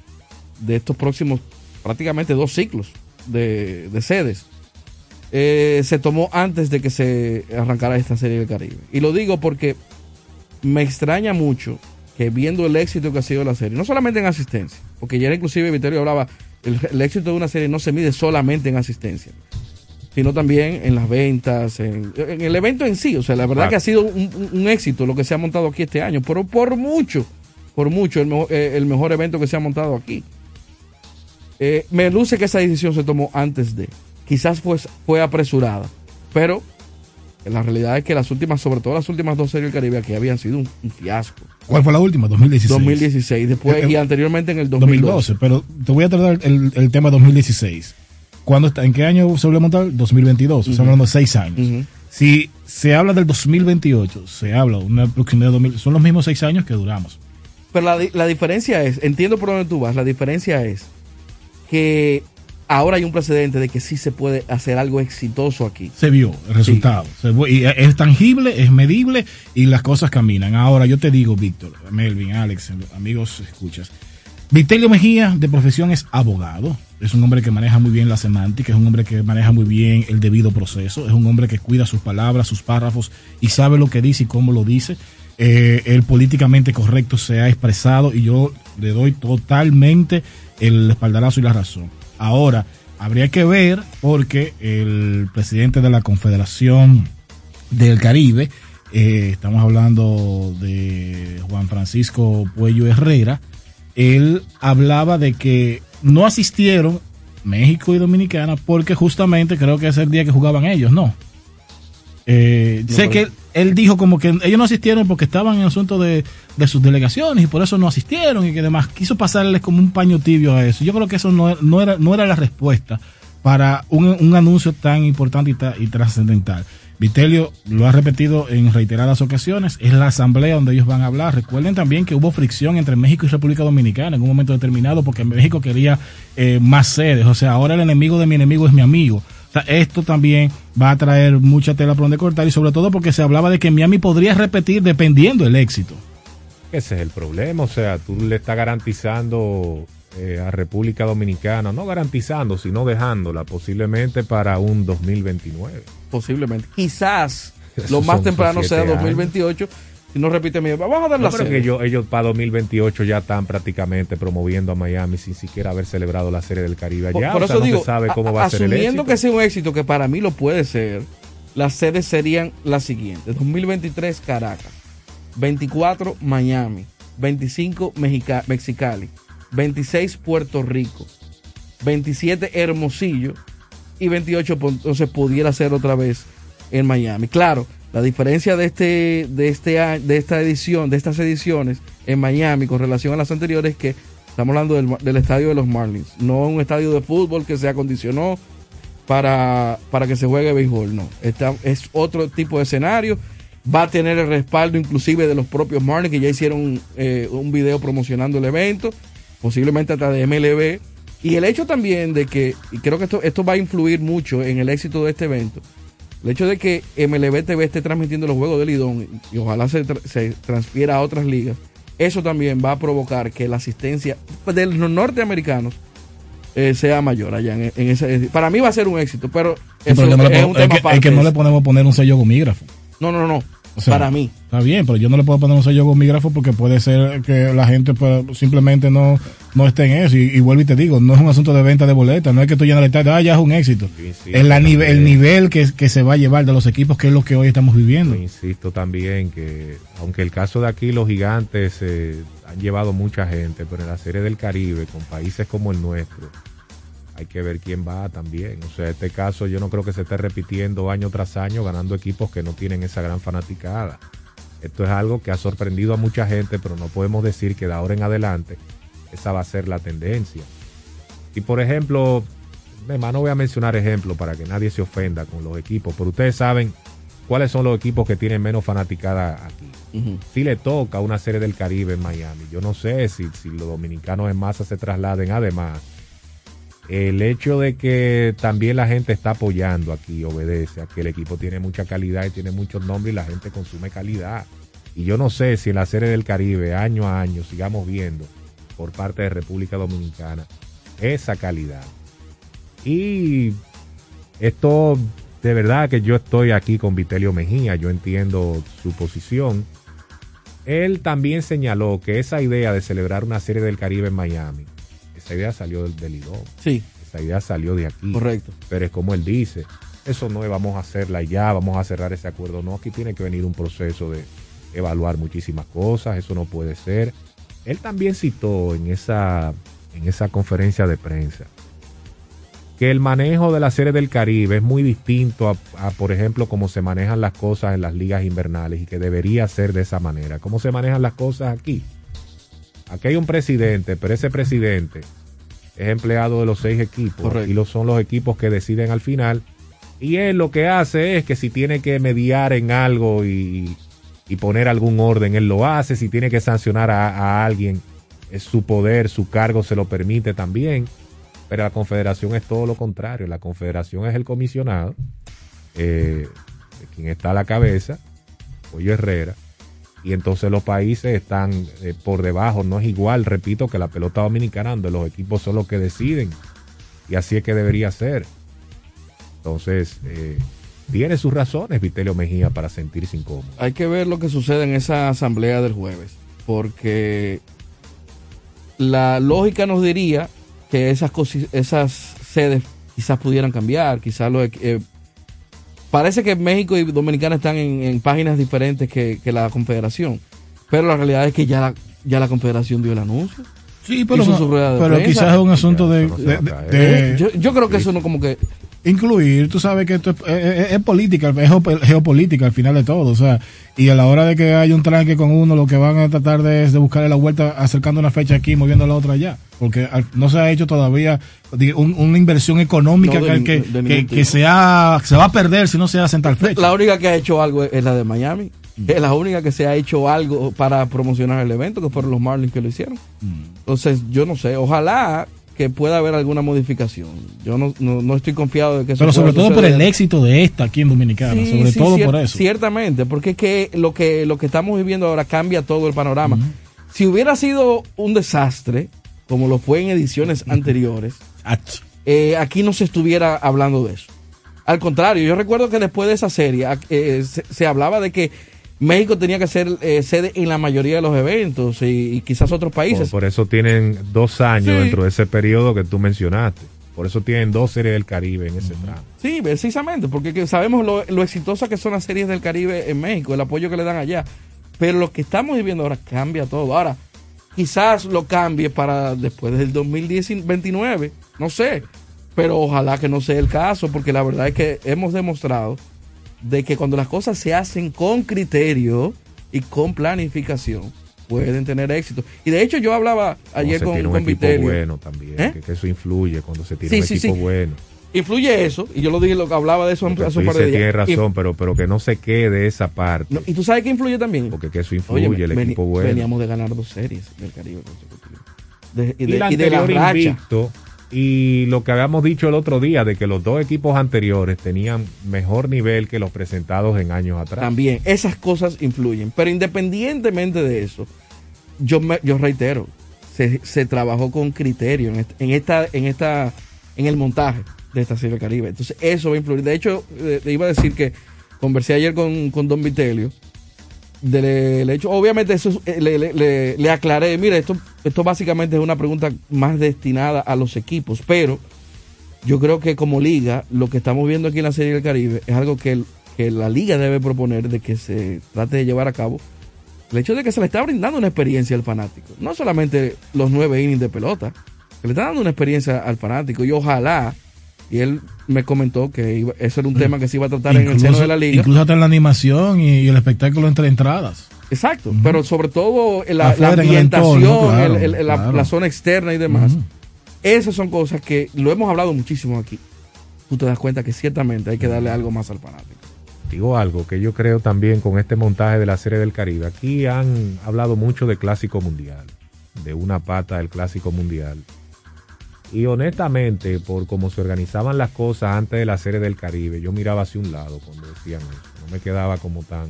de estos próximos prácticamente dos ciclos de, de sedes eh, se tomó antes de que se arrancara esta serie del Caribe. Y lo digo porque me extraña mucho que viendo el éxito que ha sido la serie, no solamente en asistencia, porque ya inclusive Viterio hablaba, el, el éxito de una serie no se mide solamente en asistencia, sino también en las ventas, en, en el evento en sí. O sea, la verdad Claro. que ha sido un, éxito lo que se ha montado aquí este año, pero por mucho, por mucho, el, eh, el mejor evento que se ha montado aquí. Eh, me luce que esa decisión se tomó antes de. Quizás fue, fue apresurada, pero la realidad es que las últimas, sobre todo las últimas dos series del Caribe aquí habían sido un, un fiasco. ¿Cuál fue la última? 2016. 2016, después Eh, eh, y anteriormente en el 2012. 2012, pero te voy a tratar el, el tema 2016. ¿Cuándo está, ¿En qué año se volvió a montar? 2022. Estamos hablando de seis años. Si se habla del 2028, se habla de una aproximidad de 2000, son los mismos seis años que duramos. Pero la, la diferencia es, entiendo por dónde tú vas, la diferencia es que ahora hay un precedente de que sí se puede hacer algo exitoso aquí. Se vio el resultado. Se y es tangible, es medible y las cosas caminan. Ahora, yo te digo, Víctor, Melvin, Alex, amigos, escuchas. Vitelio Mejía, de profesión, es abogado. Es un hombre que maneja muy bien la semántica, es un hombre que maneja muy bien el debido proceso, es un hombre que cuida sus palabras, sus párrafos y sabe lo que dice y cómo lo dice. Eh, el políticamente correcto se ha expresado y yo le doy totalmente el espaldarazo y la razón. Ahora, habría que ver porque el presidente de la Confederación del Caribe, eh, estamos hablando de Juan Francisco Puello Herrera, él hablaba de que no asistieron México y Dominicana porque justamente creo que es el día que jugaban ellos, ¿no? Eh, No, sé pero- que él, dijo como que ellos no asistieron porque estaban en asunto de, de sus delegaciones y por eso no asistieron y que demás quiso pasarles como un paño tibio a eso. Yo creo que eso no, no era, no era la respuesta para un, un anuncio tan importante y, y trascendental. Vitelio lo ha repetido en reiteradas ocasiones, es la asamblea donde ellos van a hablar. Recuerden también que hubo fricción entre México y República Dominicana en un momento determinado porque México quería eh, más sedes, o sea, ahora el enemigo de mi enemigo es mi amigo. Esto también va a traer mucha tela por donde cortar y sobre todo porque se hablaba de que Miami podría repetir dependiendo el éxito. Ese es el problema, o sea, tú le estás garantizando eh, a República Dominicana, no garantizando, sino dejándola posiblemente para un 2029. Posiblemente. Quizás (laughs) Esos lo más temprano sea siete 2028. Si no repite mi vamos a dar No, la pero serie. que ellos, ellos para 2028 ya están prácticamente promoviendo a Miami sin siquiera haber celebrado la Serie del Caribe Por, allá. por o sea, eso no digo, se sabe cómo a- va a ser el asumiendo éxito. que sea un éxito, que para mí lo puede ser, las sedes serían las siguientes. 2023 Caracas, 24 Miami, 25 Mexica- Mexicali, 26 Puerto Rico, 27 Hermosillo y 28 pues, entonces pudiera ser otra vez en Miami. Claro, la diferencia de este de este de esta edición, de estas ediciones en Miami con relación a las anteriores es que estamos hablando del, estadio de los Marlins, no un estadio de fútbol que se acondicionó para, para que se juegue béisbol, no. Es otro tipo de escenario. Va a tener el respaldo inclusive de los propios Marlins que ya hicieron eh, un video promocionando el evento, posiblemente hasta de MLB. Y el hecho también de que, y creo que esto, esto va a influir mucho en el éxito de este evento, el hecho de que MLB TV esté transmitiendo los juegos del Lidón y ojalá se, tra- se transfiera a otras ligas, eso también va a provocar que la asistencia de los norteamericanos eh, sea mayor allá en, en ese. Para mí va a ser un éxito, pero Sí, no es un es tema que, es que no le podemos poner un sello gomígrafo. No, no, no. O sea, para mí. Está bien, pero yo no le puedo poner un sello gomígrafo porque puede ser que la gente pues, simplemente no, no esté en eso. Y, y vuelvo y te digo, no es un asunto de venta de boletas, no es que tú llenas el estadio, ah, ya es un éxito. es la nive- el nivel que, que se va a llevar de los equipos, que es lo que hoy estamos viviendo. Insisto también que, aunque el caso de aquí, los gigantes eh, han llevado mucha gente, pero en la Serie del Caribe, con países como el nuestro, hay que ver quién va también. O sea, este caso yo no creo que se esté repitiendo año tras año, ganando equipos que no tienen esa gran fanaticada. Esto es algo que ha sorprendido a mucha gente, pero no podemos decir que de ahora en adelante esa va a ser la tendencia. Y por ejemplo, además no voy a mencionar ejemplos para que nadie se ofenda con los equipos, pero ustedes saben cuáles son los equipos que tienen menos fanaticada aquí. Si le toca una serie del Caribe en Miami, yo no sé si, si los dominicanos en masa se trasladen. Además, el hecho de que también la gente está apoyando aquí obedece a que el equipo tiene mucha calidad y tiene muchos nombres y la gente consume calidad. Y yo no sé si en la serie del Caribe, año a año, sigamos viendo por parte de República Dominicana esa calidad. Y esto, de verdad que yo estoy aquí con Vitelio Mejía, yo entiendo su posición. Él también señaló que esa idea de celebrar una serie del Caribe en Miami, esa idea salió del, del IDOM. Sí. Esa idea salió de aquí. Correcto. Pero es como él dice, eso no es vamos a hacerla ya, vamos a cerrar ese acuerdo. No, aquí tiene que venir un proceso de evaluar muchísimas cosas, eso no puede ser. Él también citó en esa, en esa conferencia de prensa que el manejo de la serie del Caribe es muy distinto a, a, por ejemplo, cómo se manejan las cosas en las ligas invernales y que debería ser de esa manera. ¿Cómo se manejan las cosas aquí? Aquí hay un presidente, pero ese presidente es empleado de los seis equipos Correcto. y los son los equipos que deciden al final. Y él lo que hace es que si tiene que mediar en algo y, y poner algún orden, él lo hace. Si tiene que sancionar a, a alguien, es su poder, su cargo se lo permite también. Pero la confederación es todo lo contrario. La confederación es el comisionado, eh, quien está a la cabeza, Pollo Herrera. Y entonces los países están eh, por debajo. No es igual, repito, que la pelota dominicana, donde los equipos son los que deciden. Y así es que debería ser. Entonces, eh, tiene sus razones Vitelio Mejía para sentirse incómodo. Hay que ver lo que sucede en esa asamblea del jueves, porque la lógica nos diría que esas, esas sedes quizás pudieran cambiar, quizás lo, eh, parece que México y Dominicana están en, en páginas diferentes que, que la Confederación, pero la realidad es que ya la, ya la Confederación dio el anuncio. Sí, pero, no- pero prensa. quizás es un asunto de, de- de- de- yo, yo creo que eso no como que incluir, tú sabes que esto es, es- es política, es geop- geopolítica al final de todo, o sea, y a la hora de que haya un tranque con uno, lo que van a tratar de, es de buscarle la vuelta acercando una fecha aquí, moviendo la otra allá, porque no se ha hecho todavía un- una inversión económica No, de que, de que- que se, ha- se va a perder si no se hace en tal fecha. La única que ha hecho algo es la de Miami. Es la única que se ha hecho algo para promocionar el evento, que fueron los Marlins que lo hicieron. Entonces, yo no sé, ojalá que pueda haber alguna modificación. Yo no, no, no estoy confiado de que eso Pero sobre todo por el éxito de esta aquí en Dominicana, Sí, sobre sí, todo por eso. Ciertamente, porque es que lo que lo que estamos viviendo ahora cambia todo el panorama. Si hubiera sido un desastre, como lo fue en ediciones anteriores, eh, aquí no se estuviera hablando de eso. Al contrario, yo recuerdo que después de esa serie eh, se, se hablaba de que México tenía que ser eh, sede en la mayoría de los eventos y, y quizás otros países. Por, por eso tienen dos años Sí. dentro de ese periodo que tú mencionaste. Por eso tienen dos series del Caribe en ese tramo. Sí, precisamente, porque que sabemos lo, lo exitosas que son las series del Caribe en México, el apoyo que le dan allá. Pero lo que estamos viviendo ahora cambia todo. Ahora, quizás lo cambie para después del 2029, no sé. Pero ojalá que no sea el caso, porque la verdad es que hemos demostrado de que cuando las cosas se hacen con criterio y con planificación, pueden tener éxito. Y de hecho yo hablaba ayer se con, tiene un con equipo Vitelio. bueno también, ¿Eh? que, que eso influye cuando se tiene Sí, un sí, equipo sí. bueno. Influye eso, y yo lo dije, lo que hablaba de eso Porque hace un par de días. tienes Y- razón, pero, pero que no se quede esa parte. No, ¿Y tú sabes qué influye también? Porque que eso influye, Oye, el veni- equipo bueno. Veníamos de ganar dos series del Caribe consecutivas. De- y, y, de, la y de la racha. invicto, y lo que habíamos dicho el otro día, de que los dos equipos anteriores tenían mejor nivel que los presentados en años atrás. También, esas cosas influyen. Pero independientemente de eso, yo, me- yo reitero, se, se trabajó con criterio en, est- en esta, en esta, en el montaje de esta serie Caribe. Entonces, eso va a influir. De hecho, eh, iba a decir que conversé ayer con, Don Vitelio. del hecho, obviamente eso es- eh, le, le- aclaré, mire, esto, esto básicamente es una pregunta más destinada a los equipos, pero yo creo que como liga, lo que estamos viendo aquí en la Serie del Caribe es algo que, el- que la liga debe proponer de que se trate de llevar a cabo. El hecho de que se le está brindando una experiencia al fanático, no solamente los nueve innings de pelota, se le está dando una experiencia al fanático y ojalá, y él me comentó que iba- eso era un tema que se iba a tratar en el seno de la liga. Incluso hasta en la animación y, y el espectáculo entre entradas. Exacto, pero sobre todo la, el ambientación, entorno, claro, el- claro. la zona externa y demás. Esas son cosas que lo hemos hablado muchísimo aquí. Tú te das cuenta que ciertamente hay que darle algo más al fanático. Digo algo que yo creo también con este montaje de la Serie del Caribe. Aquí han hablado mucho de Clásico Mundial, de una pata del Clásico Mundial. Y honestamente, por cómo se organizaban las cosas antes de la Serie del Caribe, yo miraba hacia un lado cuando decían eso. No me quedaba como tan,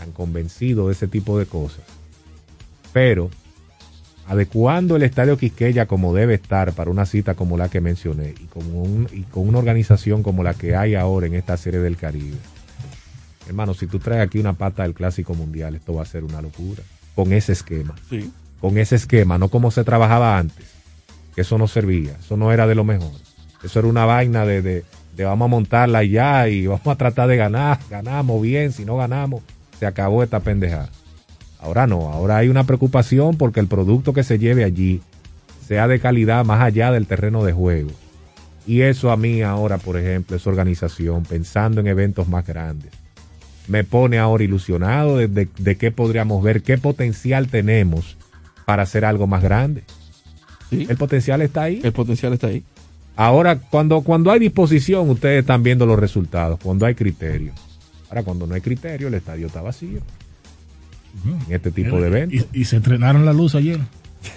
tan convencido de ese tipo de cosas. Pero adecuando el Estadio Quisqueya como debe estar para una cita como la que mencioné y, como un- y con una organización como la que hay ahora en esta serie del Caribe. Hermano, si tú traes aquí una pata del Clásico Mundial, esto va a ser una locura. Con ese esquema. Sí. Con ese esquema, no como se trabajaba antes. Que eso no servía, eso no era de lo mejor. Eso era una vaina de, de, de vamos a montarla ya y vamos a tratar de ganar. Ganamos bien, si no ganamos, se acabó esta pendejada. Ahora no, ahora hay una preocupación porque el producto que se lleve allí sea de calidad más allá del terreno de juego. Y eso a mí ahora, por ejemplo, esa organización, pensando en eventos más grandes, me pone ahora ilusionado de, de- de qué podríamos ver, qué potencial tenemos para hacer algo más grande. El potencial está ahí. El potencial está ahí. Ahora, cuando, cuando hay disposición, ustedes están viendo los resultados, cuando hay criterio. Ahora, cuando no hay criterio, el estadio está vacío. En este tipo de eventos. Y, y se estrenaron la luz ayer. (laughs)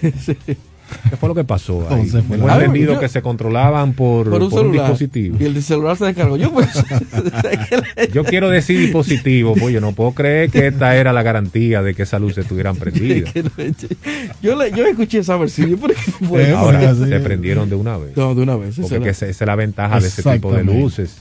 ¿Qué fue lo que pasó? Ahí? Entonces fue entendido Yo- que se controlaban por, Por un por un celular. dispositivo. Y el celular se descargó. Yo, pues, (laughs) Yo quiero decir dispositivo, pues yo no puedo creer que esta era la garantía de que esas luces estuvieran (laughs) prendidas. yo, le- yo escuché esa versión. bueno, Ahora se prendieron de una vez. No, de una vez. Porque esa esa, esa es la ventaja de ese tipo de luces.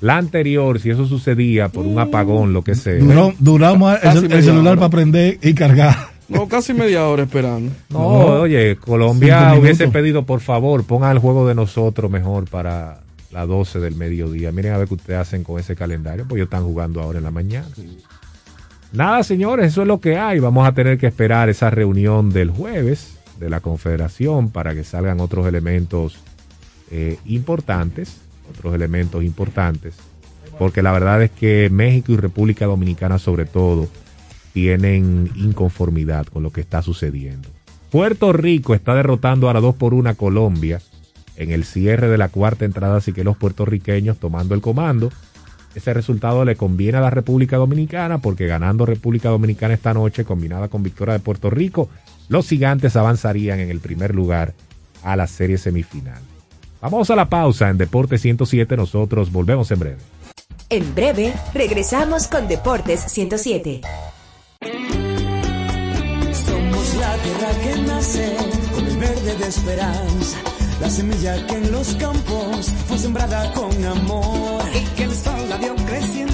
La anterior, si eso sucedía por un apagón, lo que sea. Duró- duramos el, Casi el media celular hora. para prender y cargar. No, casi media hora esperando. No, oye, Colombia hubiese pedido, por favor, pongan el juego de nosotros mejor para las 12 del mediodía. Miren a ver qué ustedes hacen con ese calendario, pues ellos están jugando ahora en la mañana. Nada, señores, eso es lo que hay. Vamos a tener que esperar esa reunión del jueves de la Confederación para que salgan otros elementos eh, importantes, otros elementos importantes, porque la verdad es que México y República Dominicana sobre todo tienen inconformidad con lo que está sucediendo. Puerto Rico está derrotando ahora 2 por 1 a Colombia en el cierre de la cuarta entrada, así que los puertorriqueños tomando el comando. Ese resultado le conviene a la República Dominicana porque ganando República Dominicana esta noche, combinada con victoria de Puerto Rico, los gigantes avanzarían en el primer lugar a la serie semifinal. Vamos a la pausa en Deporte 107, nosotros volvemos en breve. En breve, regresamos con Deportes 107. Somos la tierra que nace con el verde de esperanza, la semilla que en los campos fue sembrada con amor. Y que el sol la vio creciendo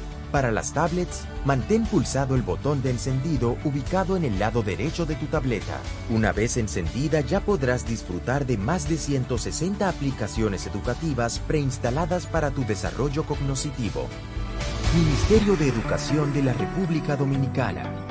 Para las tablets, mantén pulsado el botón de encendido ubicado en el lado derecho de tu tableta. Una vez encendida ya podrás disfrutar de más de 160 aplicaciones educativas preinstaladas para tu desarrollo cognoscitivo. Ministerio de Educación de la República Dominicana.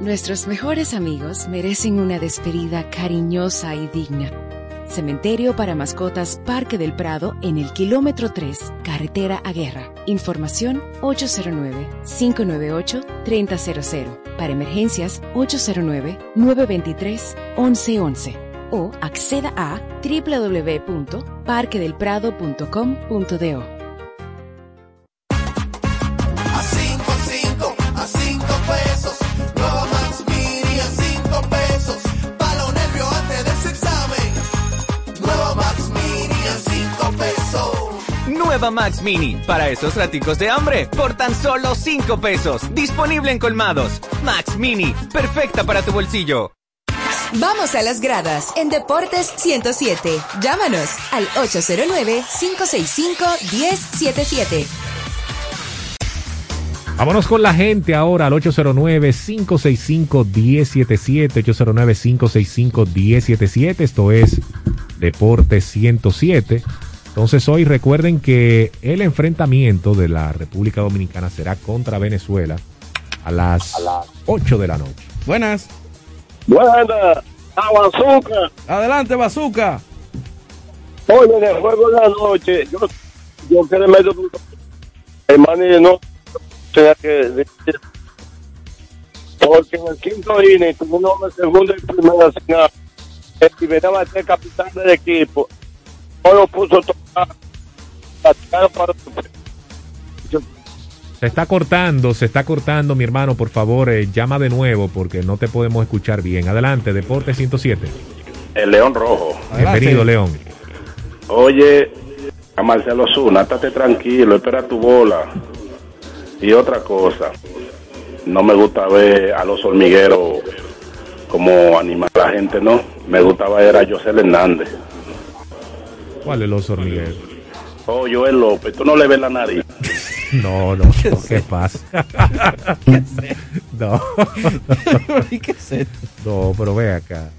Nuestros mejores amigos merecen una despedida cariñosa y digna. Cementerio para mascotas Parque del Prado en el kilómetro 3, carretera a Guerra. Información 809-598-3000. Para emergencias 809-923-1111. O acceda a www.parquedelprado.com.do. Nueva Max Mini, para esos raticos de hambre, por tan solo 5 pesos. Disponible en colmados. Max Mini, perfecta para tu bolsillo. Vamos a las gradas en Deportes 107. Llámanos al 809-565-1077. Vámonos con la gente ahora al 809-565-1077, 809-565-1077, esto es Deportes 107. Entonces hoy recuerden que el enfrentamiento de la República Dominicana será contra Venezuela a las 8 de la noche. Buenas. Buenas, a Bazooka. Adelante, Bazooka. Oye, en el juego de la noche, yo, yo que le meto un hermano, no tenía que decir. Porque en el quinto inning, como un hombre segundo y primera señal, el que venía a ser capitán del equipo, lo puso Se está cortando, se está cortando, mi hermano, por favor, eh, llama de nuevo porque no te podemos escuchar bien. Adelante, Deportes 107. El León Rojo. Bienvenido, León. Oye, a Marcelo Zuna, estate tranquilo, espera tu bola. Y otra cosa, no me gusta ver a los hormigueros como animar a la gente, ¿no? Me gustaba ver a José Hernández. ¿Cuál es los hormigueros? Oh, Joel López, tú no le ves la nariz. (laughs) No, no, no, ¿qué pasa? (laughs) (laughs) no. ¿Qué es esto? No, pero ve acá.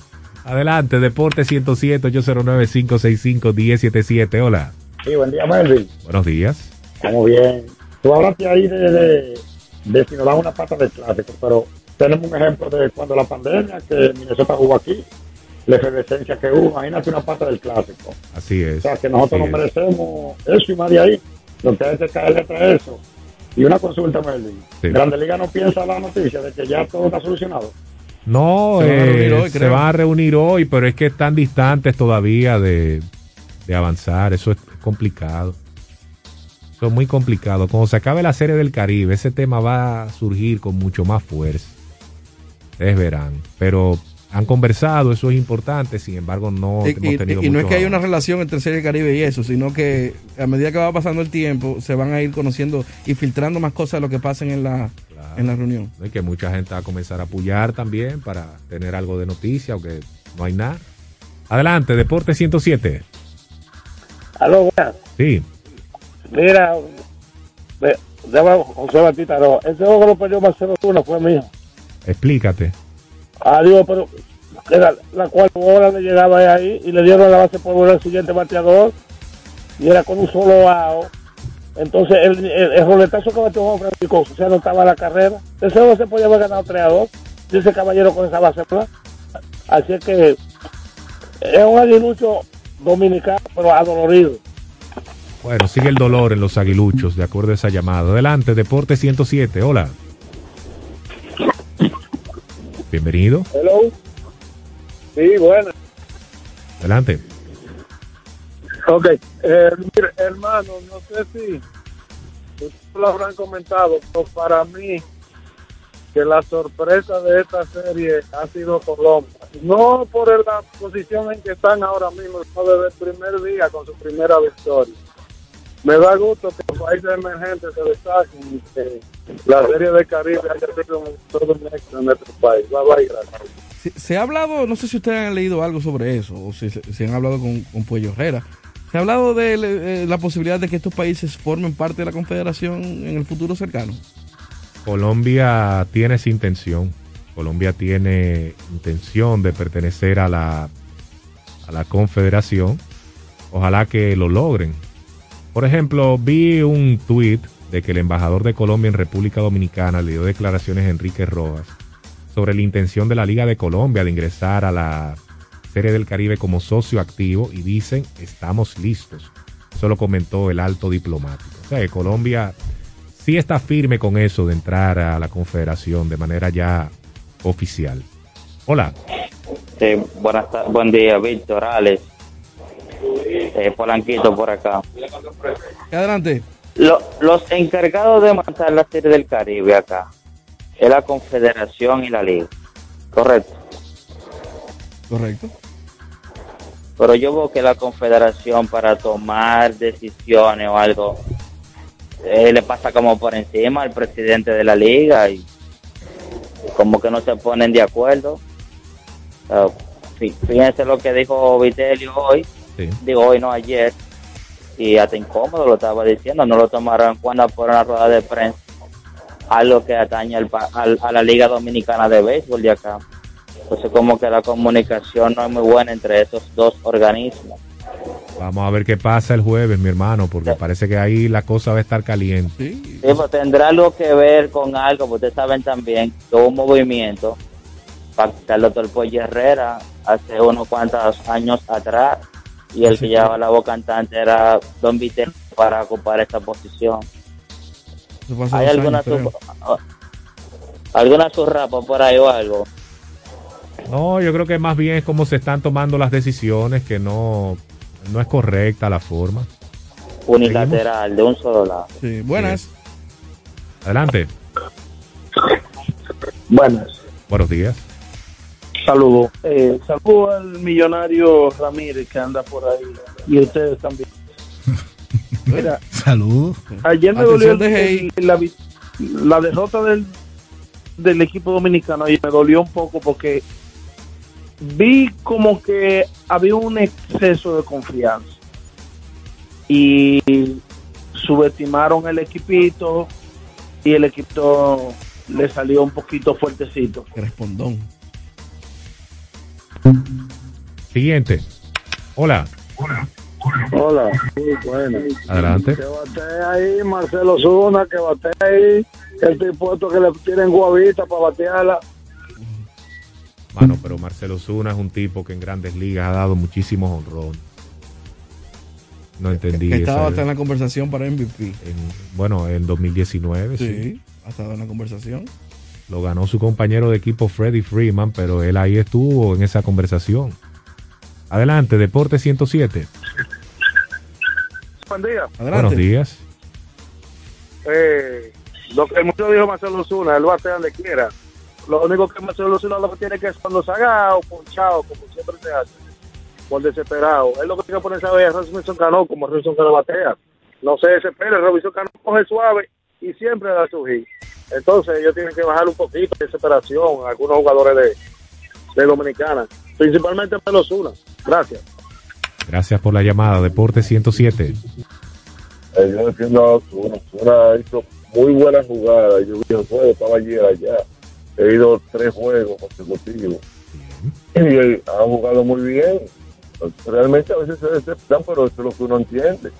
Adelante, Deporte 107, 809-565-1077. Hola. Sí, buen día, Melvin. Buenos días. Estamos bien. Tú hablaste ahí de, de, de si nos dan una pata del clásico, pero tenemos un ejemplo de cuando la pandemia, que Minnesota jugó aquí, la efervescencia que hubo, imagínate una pata del clásico. Así es. O sea, que nosotros nos merecemos eso y más de ahí. Lo que hay que caerle tras eso. Y una consulta, Melvin. Sí. Grande Liga no piensa la noticia de que ya todo está solucionado. No, Se van a eh, reunir hoy, se van a reunir hoy, pero es que están distantes todavía de, de avanzar. Eso es complicado. Eso es muy complicado. Cuando se acabe la serie del Caribe, ese tema va a surgir con mucho más fuerza. Ustedes verán. Pero han conversado, eso es importante. Sin embargo, no Y, hemos y- tenido y no es que haya una relación entre Serie del Caribe y eso, sino que a medida que va pasando el tiempo, se van a ir conociendo y filtrando más cosas de lo que pasen en la, en la reunión. Y que mucha gente va a comenzar a apoyar también para tener algo de noticia, aunque no hay nada. Adelante, Deporte 107. Aló, buenas. Sí. Mira, José Batista, no, ese juego que lo perdió Marcelo Zuna fue mío. Explícate. Ah, digo, pero era la cual bola le llegaba ahí y le dieron la base por bola al siguiente bateador y era con un solo ao. Entonces el, el, el roletazo que batió Juan Francisco se anotaba la carrera. Ese juego se podía haber ganado 3 a 2. Dice Caballero con esa base plana. Así es que es un aguilucho dominicano, pero adolorido. Bueno, sigue el dolor en los aguiluchos, de acuerdo a esa llamada. Adelante, Deporte 107. Hola. Bienvenido. Hello. Sí, bueno. Adelante. Ok, eh, mire, hermano, no sé si ustedes lo habrán comentado, pero para mí que la sorpresa de esta serie ha sido Colombia. No por la posición en que están ahora mismo, sino desde el primer día con su primera victoria. Me da gusto que los países emergentes se destaquen y que la serie de Caribe haya sido un- todo un éxito en nuestro país. Bye bye, gracias. Se, se ha hablado, no sé si ustedes han leído algo sobre eso, o si, si han hablado con, con Puello Herrera. Se ha hablado de eh, la posibilidad de que estos países formen parte de la confederación en el futuro cercano. Colombia tiene esa intención. Colombia tiene intención de pertenecer a la, a la confederación. Ojalá que lo logren. Por ejemplo, vi un tuit de que el embajador de Colombia en República Dominicana le dio declaraciones a Enrique Rojas sobre la intención de la Liga de Colombia de ingresar a la Serie del Caribe como socio activo y dicen estamos listos. Eso lo comentó el alto diplomático. O sea que Colombia sí está firme con eso de entrar a la confederación de manera ya oficial. Hola. Sí, buenas ta- buen día, Víctor, Alex. Eh, Polanquito por acá. Adelante. Lo- los encargados de montar la Serie del Caribe acá es la Confederación y la Liga. Correcto. Correcto. Pero yo veo que la Confederación para tomar decisiones o algo eh, le pasa como por encima al presidente de la liga y como que no se ponen de acuerdo. Ah, fí- fíjense lo que dijo Vitelio hoy, digo hoy no ayer, y hasta incómodo lo estaba diciendo, no lo tomaron en cuenta por una rueda de prensa, algo que atañe al al- a la Liga Dominicana de Béisbol de acá. Entonces como que la comunicación no es muy buena entre esos dos organismos. Vamos a ver qué pasa el jueves, mi hermano, porque parece que ahí la cosa va a estar caliente. Sí, pues tendrá algo que ver con algo, porque ustedes saben también que hubo un movimiento para quitar al doctor Pollo Herrera hace unos cuantos años atrás, y el que (laughs) llevaba la voz cantante era Don Vitel para ocupar esta posición. ¿Hay alguna, años, alguna surrapa por ahí o algo? No, yo creo que más bien es como se están tomando las decisiones, que no, no es correcta la forma. Unilateral, de un solo lado. Sí, buenas. Adelante. Buenas. Buenos días. Saludos. Eh, saludo al millonario Ramírez que anda por ahí. Y ustedes también. (laughs) Mira, Saludos. ayer me Atención dolió el- la, la derrota del, del equipo dominicano y me dolió un poco porque vi como que había un exceso de confianza y subestimaron el equipito y el equipo le salió un poquito fuertecito. Respondón. Siguiente. Hola. Hola, muy bueno. Adelante. Que bate ahí Marcelo Zuna, que bate ahí, estoy puesto que le tienen guavita para batearla. Mano, pero Marcelo Zuna es un tipo que en grandes ligas ha dado muchísimos honrones. No entendí. Que estaba esa- hasta en la conversación para MVP. en- bueno, en 2019, sí. Sí, ha estado en la conversación. Lo ganó su compañero de equipo Freddy Freeman, pero él ahí estuvo en esa conversación. Adelante, Deporte 107. Buen día. Buenos días. Eh, lo que mucho dijo Marcelo Zuna, él bate donde quiera. Lo único que Marcelo Zuna lo que tiene que es cuando se haga o ponchado, como siempre se hace, por desesperado. Él lo que tiene que ponerse a ver es Robinson Cano, como Robinson Cano batea. No se desespere, Robinson Cano coge suave y siempre da su hit. Entonces ellos tienen que bajar un poquito de desesperación, algunos jugadores de, de Dominicana, principalmente Marcelo Zuna. Gracias. Gracias por la llamada, Deporte 107. Eh, yo defiendo a Osuna. Osuna hizo muy buena jugada. Yo vi el juego, estaba ayer allá. He ido tres juegos consecutivos. Y eh, ha jugado muy bien. Realmente a veces se decepcionan, pero eso es lo que uno entiende.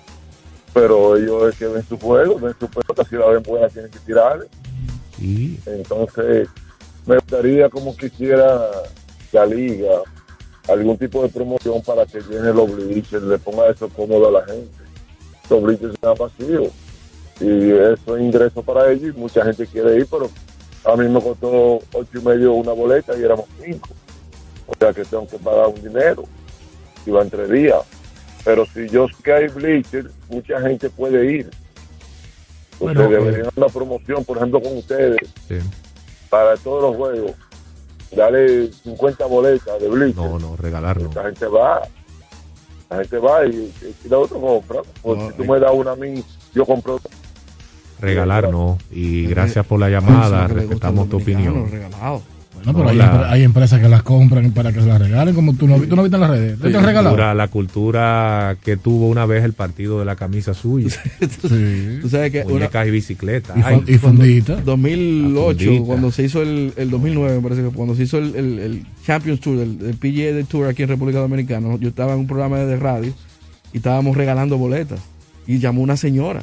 Pero ellos es que ven su juego, ven su pelota, si la ven buena tienen que tirarle. Y Entonces, me gustaría como quisiera la liga algún tipo de promoción para que llene los bleachers, le ponga eso cómodo a la gente. Los bleachers están vacíos y eso es ingreso para ellos y mucha gente quiere ir, pero a mí me costó ocho y medio una boleta y éramos cinco. O sea que tengo que pagar un dinero y va entre días. Pero si yo sé que hay bleachers, mucha gente puede ir. Bueno, Ustedes eh, deberían dar una promoción, por ejemplo, con ustedes Sí. para todos los juegos. Dale 50 boletas de bleachers. No, no, regalar no. La gente va. La gente va y, y la otra compra. Pues si tú me das una a mí, yo compro. Regalar no. Y gracias por la llamada, respetamos tu opinión. Regalado. No, pero hay, la- empre- hay empresas que las compran para que se las regalen, como tú no, tú no viste en las redes. ¿Te, la, regalado? cultura, la cultura que tuvo una vez el partido de la camisa suya. (laughs) Tú sabes que una- Muñecas y bicicletas. Y, Ay, y fundita. 2008, fundita. cuando se hizo el, el 2009, me parece que cuando se hizo el, el, el Champions Tour, el, el PGA de Tour aquí en República Dominicana, yo estaba en un programa de radio y estábamos regalando boletas. Y llamó una señora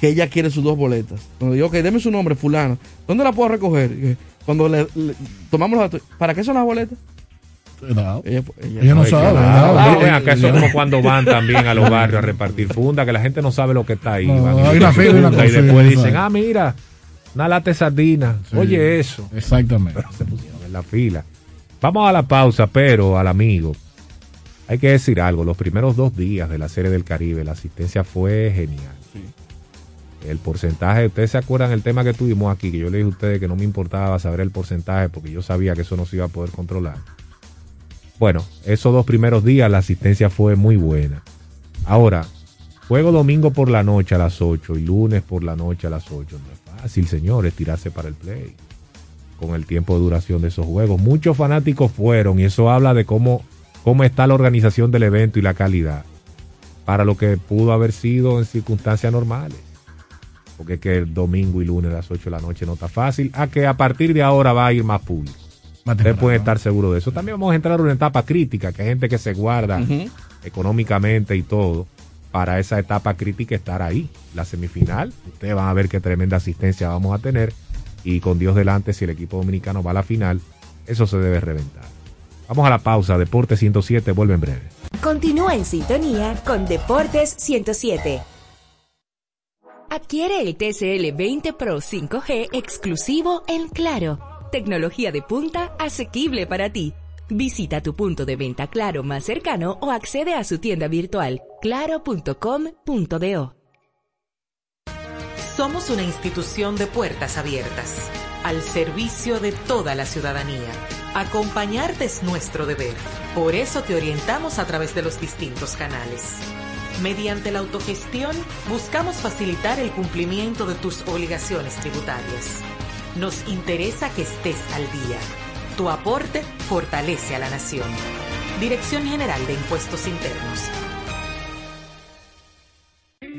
que ella quiere sus dos boletas. Cuando digo, ok, deme su nombre, fulano. ¿Dónde la puedo recoger? Cuando le, le- tomamos los datos, ¿para qué son las boletas? Ella, ella- Ella no Ay, sabe. ¿verdad? Ven acá, eso es como cuando van también a los (laughs) barrios a repartir funda, que la gente no sabe lo que está ahí. No, Van y hay una fila funda y después sí, dicen, ah, mira, una lata de sardina. Sí, Oye, eso. Exactamente. Se pusieron en la fila. Vamos a la pausa, pero al amigo. Hay que decir algo, los primeros dos días de la Serie del Caribe, la asistencia fue genial. El porcentaje, ustedes se acuerdan el tema que tuvimos aquí, que yo le dije a ustedes que no me importaba saber el porcentaje porque yo sabía que eso no se iba a poder controlar. Bueno, esos dos primeros días la asistencia fue muy buena. Ahora, juego domingo por la noche a las 8 y lunes por la noche a las 8. No es fácil, señores, tirarse para el play con el tiempo de duración de esos juegos. Muchos fanáticos fueron y eso habla de cómo, cómo está la organización del evento y la calidad para lo que pudo haber sido en circunstancias normales. Porque es que el domingo y lunes a las 8 de la noche no está fácil. A que a partir de ahora va a ir más público. Ustedes pueden estar seguros de eso. También vamos a entrar en una etapa crítica, que hay gente que se guarda económicamente y todo para esa etapa crítica estar ahí. La semifinal, ustedes van a ver qué tremenda asistencia vamos a tener. Y con Dios delante, si el equipo dominicano va a la final, eso se debe reventar. Vamos a la pausa. Deporte 107 vuelve en breve. Continúa en sintonía con Deportes 107. Adquiere el TCL 20 Pro 5G exclusivo en Claro. Tecnología de punta asequible para ti. Visita tu punto de venta Claro más cercano o accede a su tienda virtual claro.com.do. Somos una institución de puertas abiertas, al servicio de toda la ciudadanía. Acompañarte es nuestro deber. Por eso te orientamos a través de los distintos canales. Mediante la autogestión, buscamos facilitar el cumplimiento de tus obligaciones tributarias. Nos interesa que estés al día. Tu aporte fortalece a la nación. Dirección General de Impuestos Internos.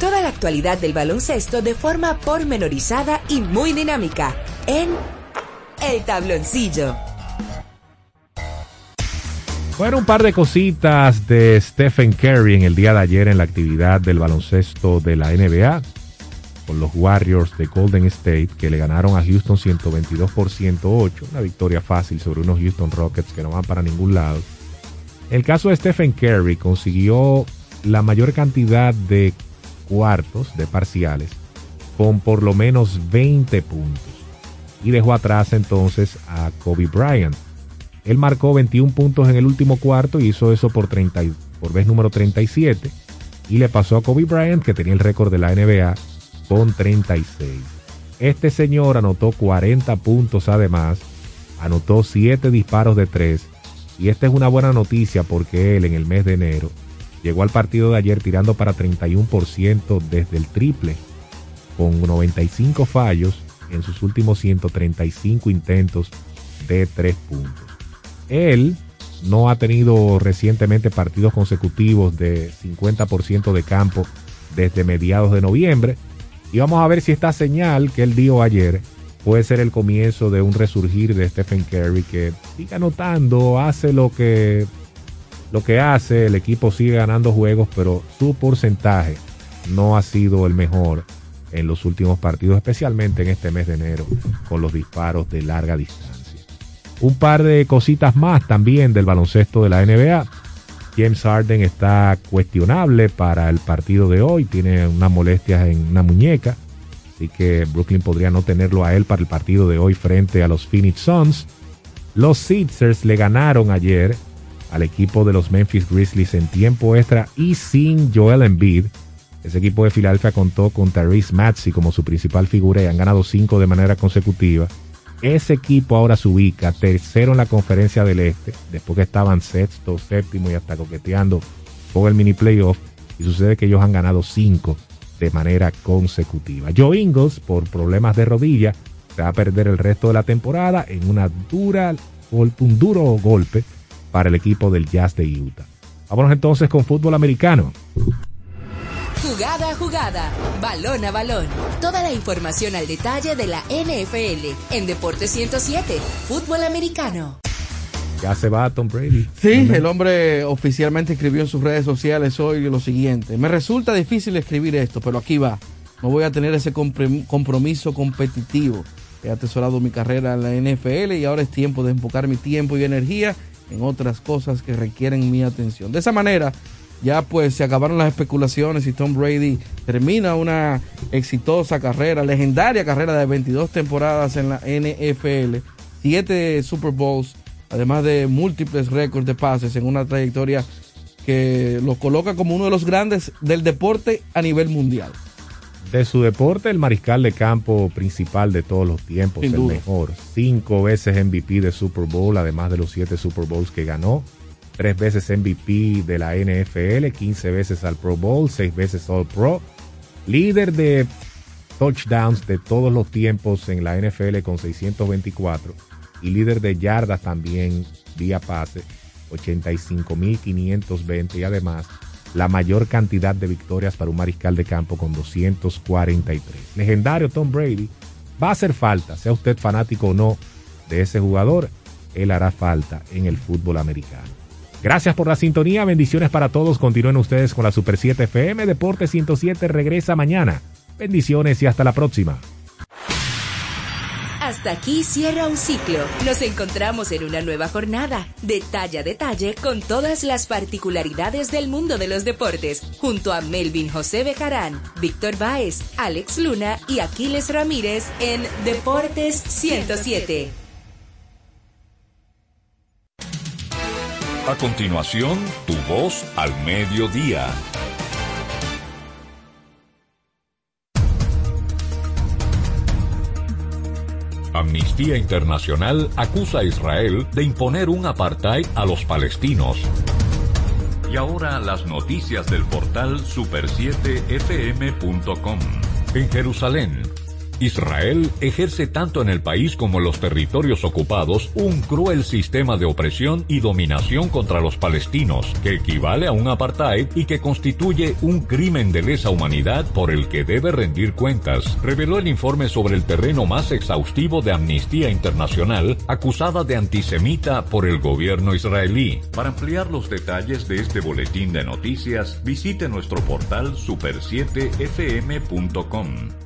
Toda la actualidad del baloncesto de forma pormenorizada y muy dinámica en El Tabloncillo. Bueno, un par de cositas de Stephen Curry en el día de ayer en la actividad del baloncesto de la NBA con los Warriors de Golden State que le ganaron a Houston 122 por 108, una victoria fácil sobre unos Houston Rockets que no van para ningún lado. El caso de Stephen Curry consiguió la mayor cantidad de cuartos de parciales con por lo menos 20 puntos y dejó atrás entonces a Kobe Bryant. Él marcó 21 puntos en el último cuarto y hizo eso por, 30, y- por vez número 37 y le pasó a Kobe Bryant que tenía el récord de la NBA con 36. Este señor anotó 40 puntos además, anotó 7 disparos de 3 y esta es una buena noticia porque él en el mes de enero llegó al partido de ayer tirando para 31% desde el triple con 95 fallos en sus últimos 135 intentos de 3 puntos. Él no ha tenido recientemente partidos consecutivos de 50% de campo desde mediados de noviembre. Y vamos a ver si esta señal que él dio ayer puede ser el comienzo de un resurgir de Stephen Curry que sigue anotando, hace lo que, lo que hace, el equipo sigue ganando juegos, pero su porcentaje no ha sido el mejor en los últimos partidos, especialmente en este mes de enero, con los disparos de larga distancia. Un par de cositas más también del baloncesto de la NBA. James Harden está cuestionable para el partido de hoy, tiene unas molestias en una muñeca, así que Brooklyn podría no tenerlo a él para el partido de hoy frente a los Phoenix Suns. Los Sixers le ganaron ayer al equipo de los Memphis Grizzlies en tiempo extra y sin Joel Embiid. Ese equipo de Filadelfia contó con Therese Maxey como su principal figura y han ganado cinco de manera consecutiva. Ese equipo ahora se ubica tercero en la conferencia del Este, después que estaban sexto, séptimo y hasta coqueteando con el mini playoff. Y sucede que ellos han ganado cinco de manera consecutiva. Joe Ingles, por problemas de rodilla, se va a perder el resto de la temporada en una dura, un duro golpe para el equipo del Jazz de Utah. Vámonos entonces con fútbol americano. Jugada a jugada, balón a balón. Toda la información al detalle de la NFL en Deporte 107, fútbol americano. Ya se va Tom Brady. Sí, el hombre oficialmente escribió en sus redes sociales hoy lo siguiente. Me resulta difícil escribir esto, pero aquí va. No voy a tener ese compromiso competitivo. He atesorado mi carrera en la NFL y ahora es tiempo de enfocar mi tiempo y energía en otras cosas que requieren mi atención. De esa manera, ya pues se acabaron las especulaciones y Tom Brady termina una exitosa carrera, legendaria carrera de 22 temporadas en la NFL, 7 Super Bowls, además de múltiples récords de pases en una trayectoria que lo coloca como uno de los grandes del deporte a nivel mundial. De su deporte, el mariscal de campo principal de todos los tiempos, Sin el duda. mejor. Cinco veces MVP de Super Bowl, además de los siete Super Bowls que ganó. Tres veces MVP de la NFL, 15 veces al Pro Bowl, seis veces All Pro. Líder de touchdowns de todos los tiempos en la NFL con 624. Y líder de yardas también vía pase, 85.520. Y además, la mayor cantidad de victorias para un mariscal de campo con 243. Legendario Tom Brady. Va a hacer falta, sea usted fanático o no de ese jugador, él hará falta en el fútbol americano. Gracias por la sintonía, bendiciones para todos. Continúen ustedes con la Super 7 FM. Deporte 107 regresa mañana. Bendiciones y hasta la próxima. Hasta aquí cierra un ciclo. Nos encontramos en una nueva jornada, detalle a detalle, con todas las particularidades del mundo de los deportes, junto a Melvin José Bejarán, Víctor Báez, Alex Luna y Aquiles Ramírez en Deportes 107. A continuación, tu voz al mediodía. Amnistía Internacional acusa a Israel de imponer un apartheid a los palestinos. Y ahora las noticias del portal super7fm.com. En Jerusalén, Israel ejerce tanto en el país como en los territorios ocupados un cruel sistema de opresión y dominación contra los palestinos, que equivale a un apartheid y que constituye un crimen de lesa humanidad por el que debe rendir cuentas, reveló el informe sobre el terreno más exhaustivo de Amnistía Internacional, acusada de antisemita por el gobierno israelí. Para ampliar los detalles de este boletín de noticias, visite nuestro portal super7fm.com.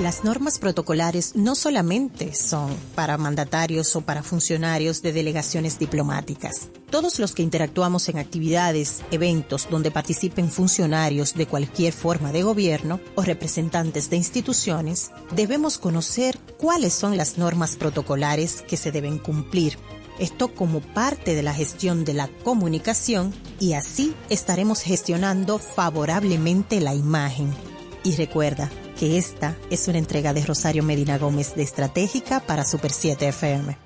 Las normas protocolares no solamente son para mandatarios o para funcionarios de delegaciones diplomáticas. Todos los que interactuamos en actividades, eventos donde participen funcionarios de cualquier forma de gobierno o representantes de instituciones, debemos conocer cuáles son las normas protocolares que se deben cumplir. Esto como parte de la gestión de la comunicación y así estaremos gestionando favorablemente la imagen. Y recuerda, que esta es una entrega de Rosario Medina Gómez de Estratégica para Super 7 FM.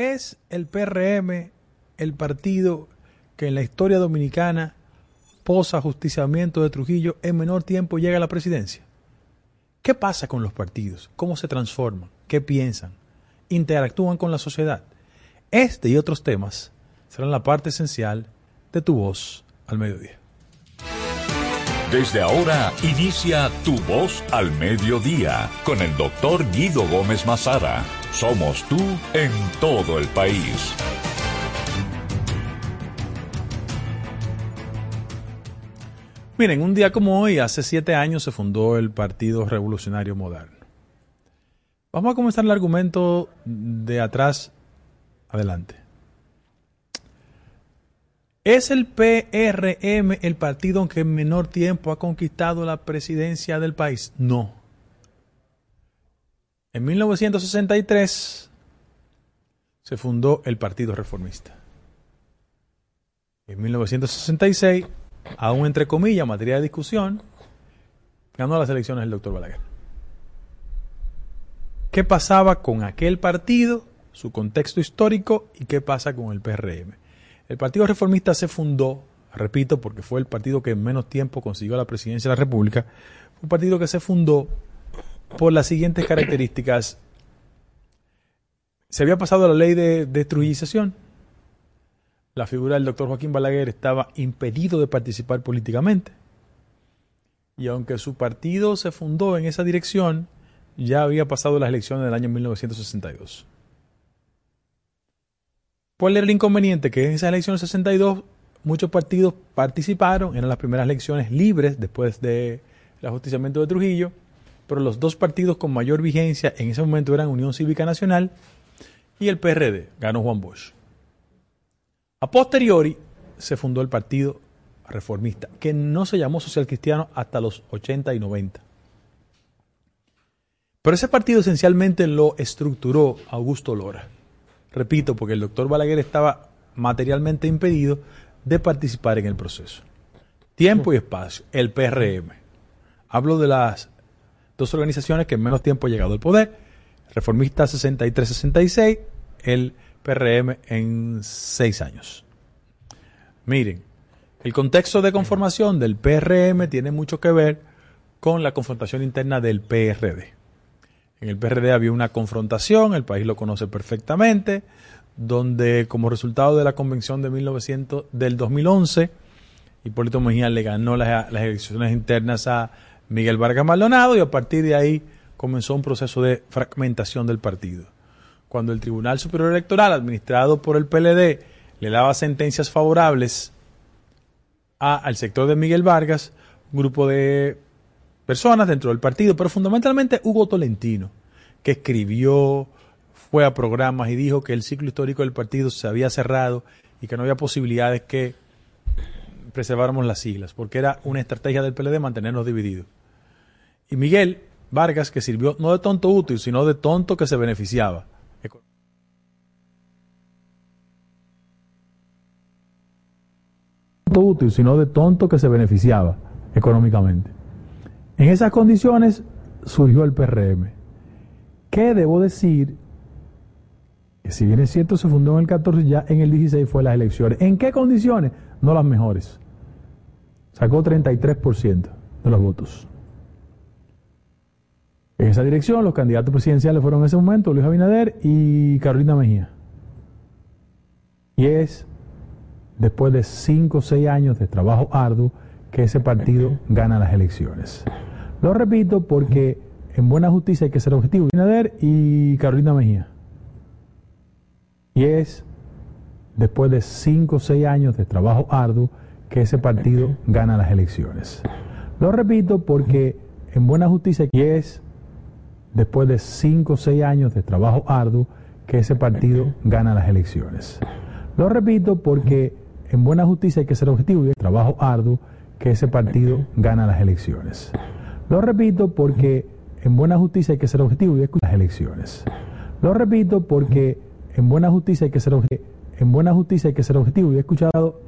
¿Es el PRM el partido que en la historia dominicana posa justiciamiento de Trujillo en menor tiempo llega a la presidencia? ¿Qué pasa con los partidos? ¿Cómo se transforman? ¿Qué piensan? ¿Interactúan con la sociedad? Este y otros temas serán la parte esencial de tu voz al mediodía. Desde ahora inicia Tu Voz al Mediodía con el doctor Guido Gómez Mazara. Somos tú en todo el país. Miren, un día como hoy, hace siete años, se fundó el Partido Revolucionario Moderno. Vamos a comenzar el argumento de atrás adelante. ¿Es el PRM el partido que en menor tiempo ha conquistado la presidencia del país? No. En 1963 se fundó el Partido Reformista. En 1966, aún entre comillas, materia de discusión, ganó las elecciones el doctor Balaguer. ¿Qué pasaba con aquel partido, su contexto histórico y qué pasa con el PRM? El Partido Reformista se fundó, repito, porque fue el partido que en menos tiempo consiguió la presidencia de la República, un partido que se fundó por las siguientes características. Se había pasado la ley de destruyización. La figura del doctor Joaquín Balaguer estaba impedido de participar políticamente. Y aunque su partido se fundó en esa dirección, ya había pasado las elecciones del año 1962. ¿Cuál era el inconveniente? Que en esas elecciones 62 muchos partidos participaron, eran las primeras elecciones libres después del ajusticiamiento de Trujillo, pero los dos partidos con mayor vigencia en ese momento eran Unión Cívica Nacional y el PRD, ganó Juan Bosch. A posteriori se fundó el Partido Reformista, que no se llamó social cristiano hasta los 80 y 90. Pero ese partido esencialmente lo estructuró Augusto Lora. Repito, porque el doctor Balaguer estaba materialmente impedido de participar en el proceso. Tiempo y espacio, el PRM. Hablo de las dos organizaciones que en menos tiempo han llegado al poder. Reformista 63-66, el PRM en seis años. Miren, el contexto de conformación del PRM tiene mucho que ver con la confrontación interna del PRD. En el PRD había una confrontación, el país lo conoce perfectamente, donde como resultado de la convención de 1900, del 2011, Hipólito Mejía le ganó las, las elecciones internas a Miguel Vargas Maldonado y a partir de ahí comenzó un proceso de fragmentación del partido. Cuando el Tribunal Superior Electoral, administrado por el PLD, le daba sentencias favorables a, al sector de Miguel Vargas, un grupo de personas dentro del partido, pero fundamentalmente Hugo Tolentino, que escribió, fue a programas y dijo que el ciclo histórico del partido se había cerrado y que no había posibilidades que preserváramos las siglas, porque era una estrategia del PLD mantenernos divididos. Y Miguel Vargas, que sirvió no de tonto útil, sino de tonto que se beneficiaba. Tonto útil, sino de tonto que se beneficiaba económicamente. En esas condiciones surgió el PRM. ¿Qué debo decir? Que si bien es cierto, se fundó en el 14, ya en el 16 fue las elecciones. ¿En qué condiciones? No las mejores. Sacó 33% de los votos. En esa dirección, los candidatos presidenciales fueron en ese momento Luis Abinader y Carolina Mejía. Y es después de 5 o 6 años de trabajo arduo que ese partido gana las elecciones. Lo repito porque en buena justicia hay que ser objetivo. Abinader y Carolina Mejía. Y es después de 5 o 6 años de trabajo arduo que ese partido gana las elecciones. Lo repito porque en buena justicia y es después de 5 o 6 años de trabajo arduo que ese partido gana las elecciones. Lo repito porque en buena justicia hay que ser objetivo y es trabajo arduo que ese partido gana las elecciones. Lo repito porque en buena justicia hay que ser objetivo y escuchar las elecciones. Lo repito porque en buena justicia hay que ser objetivo. En buena justicia hay que ser objetivo y he escuchado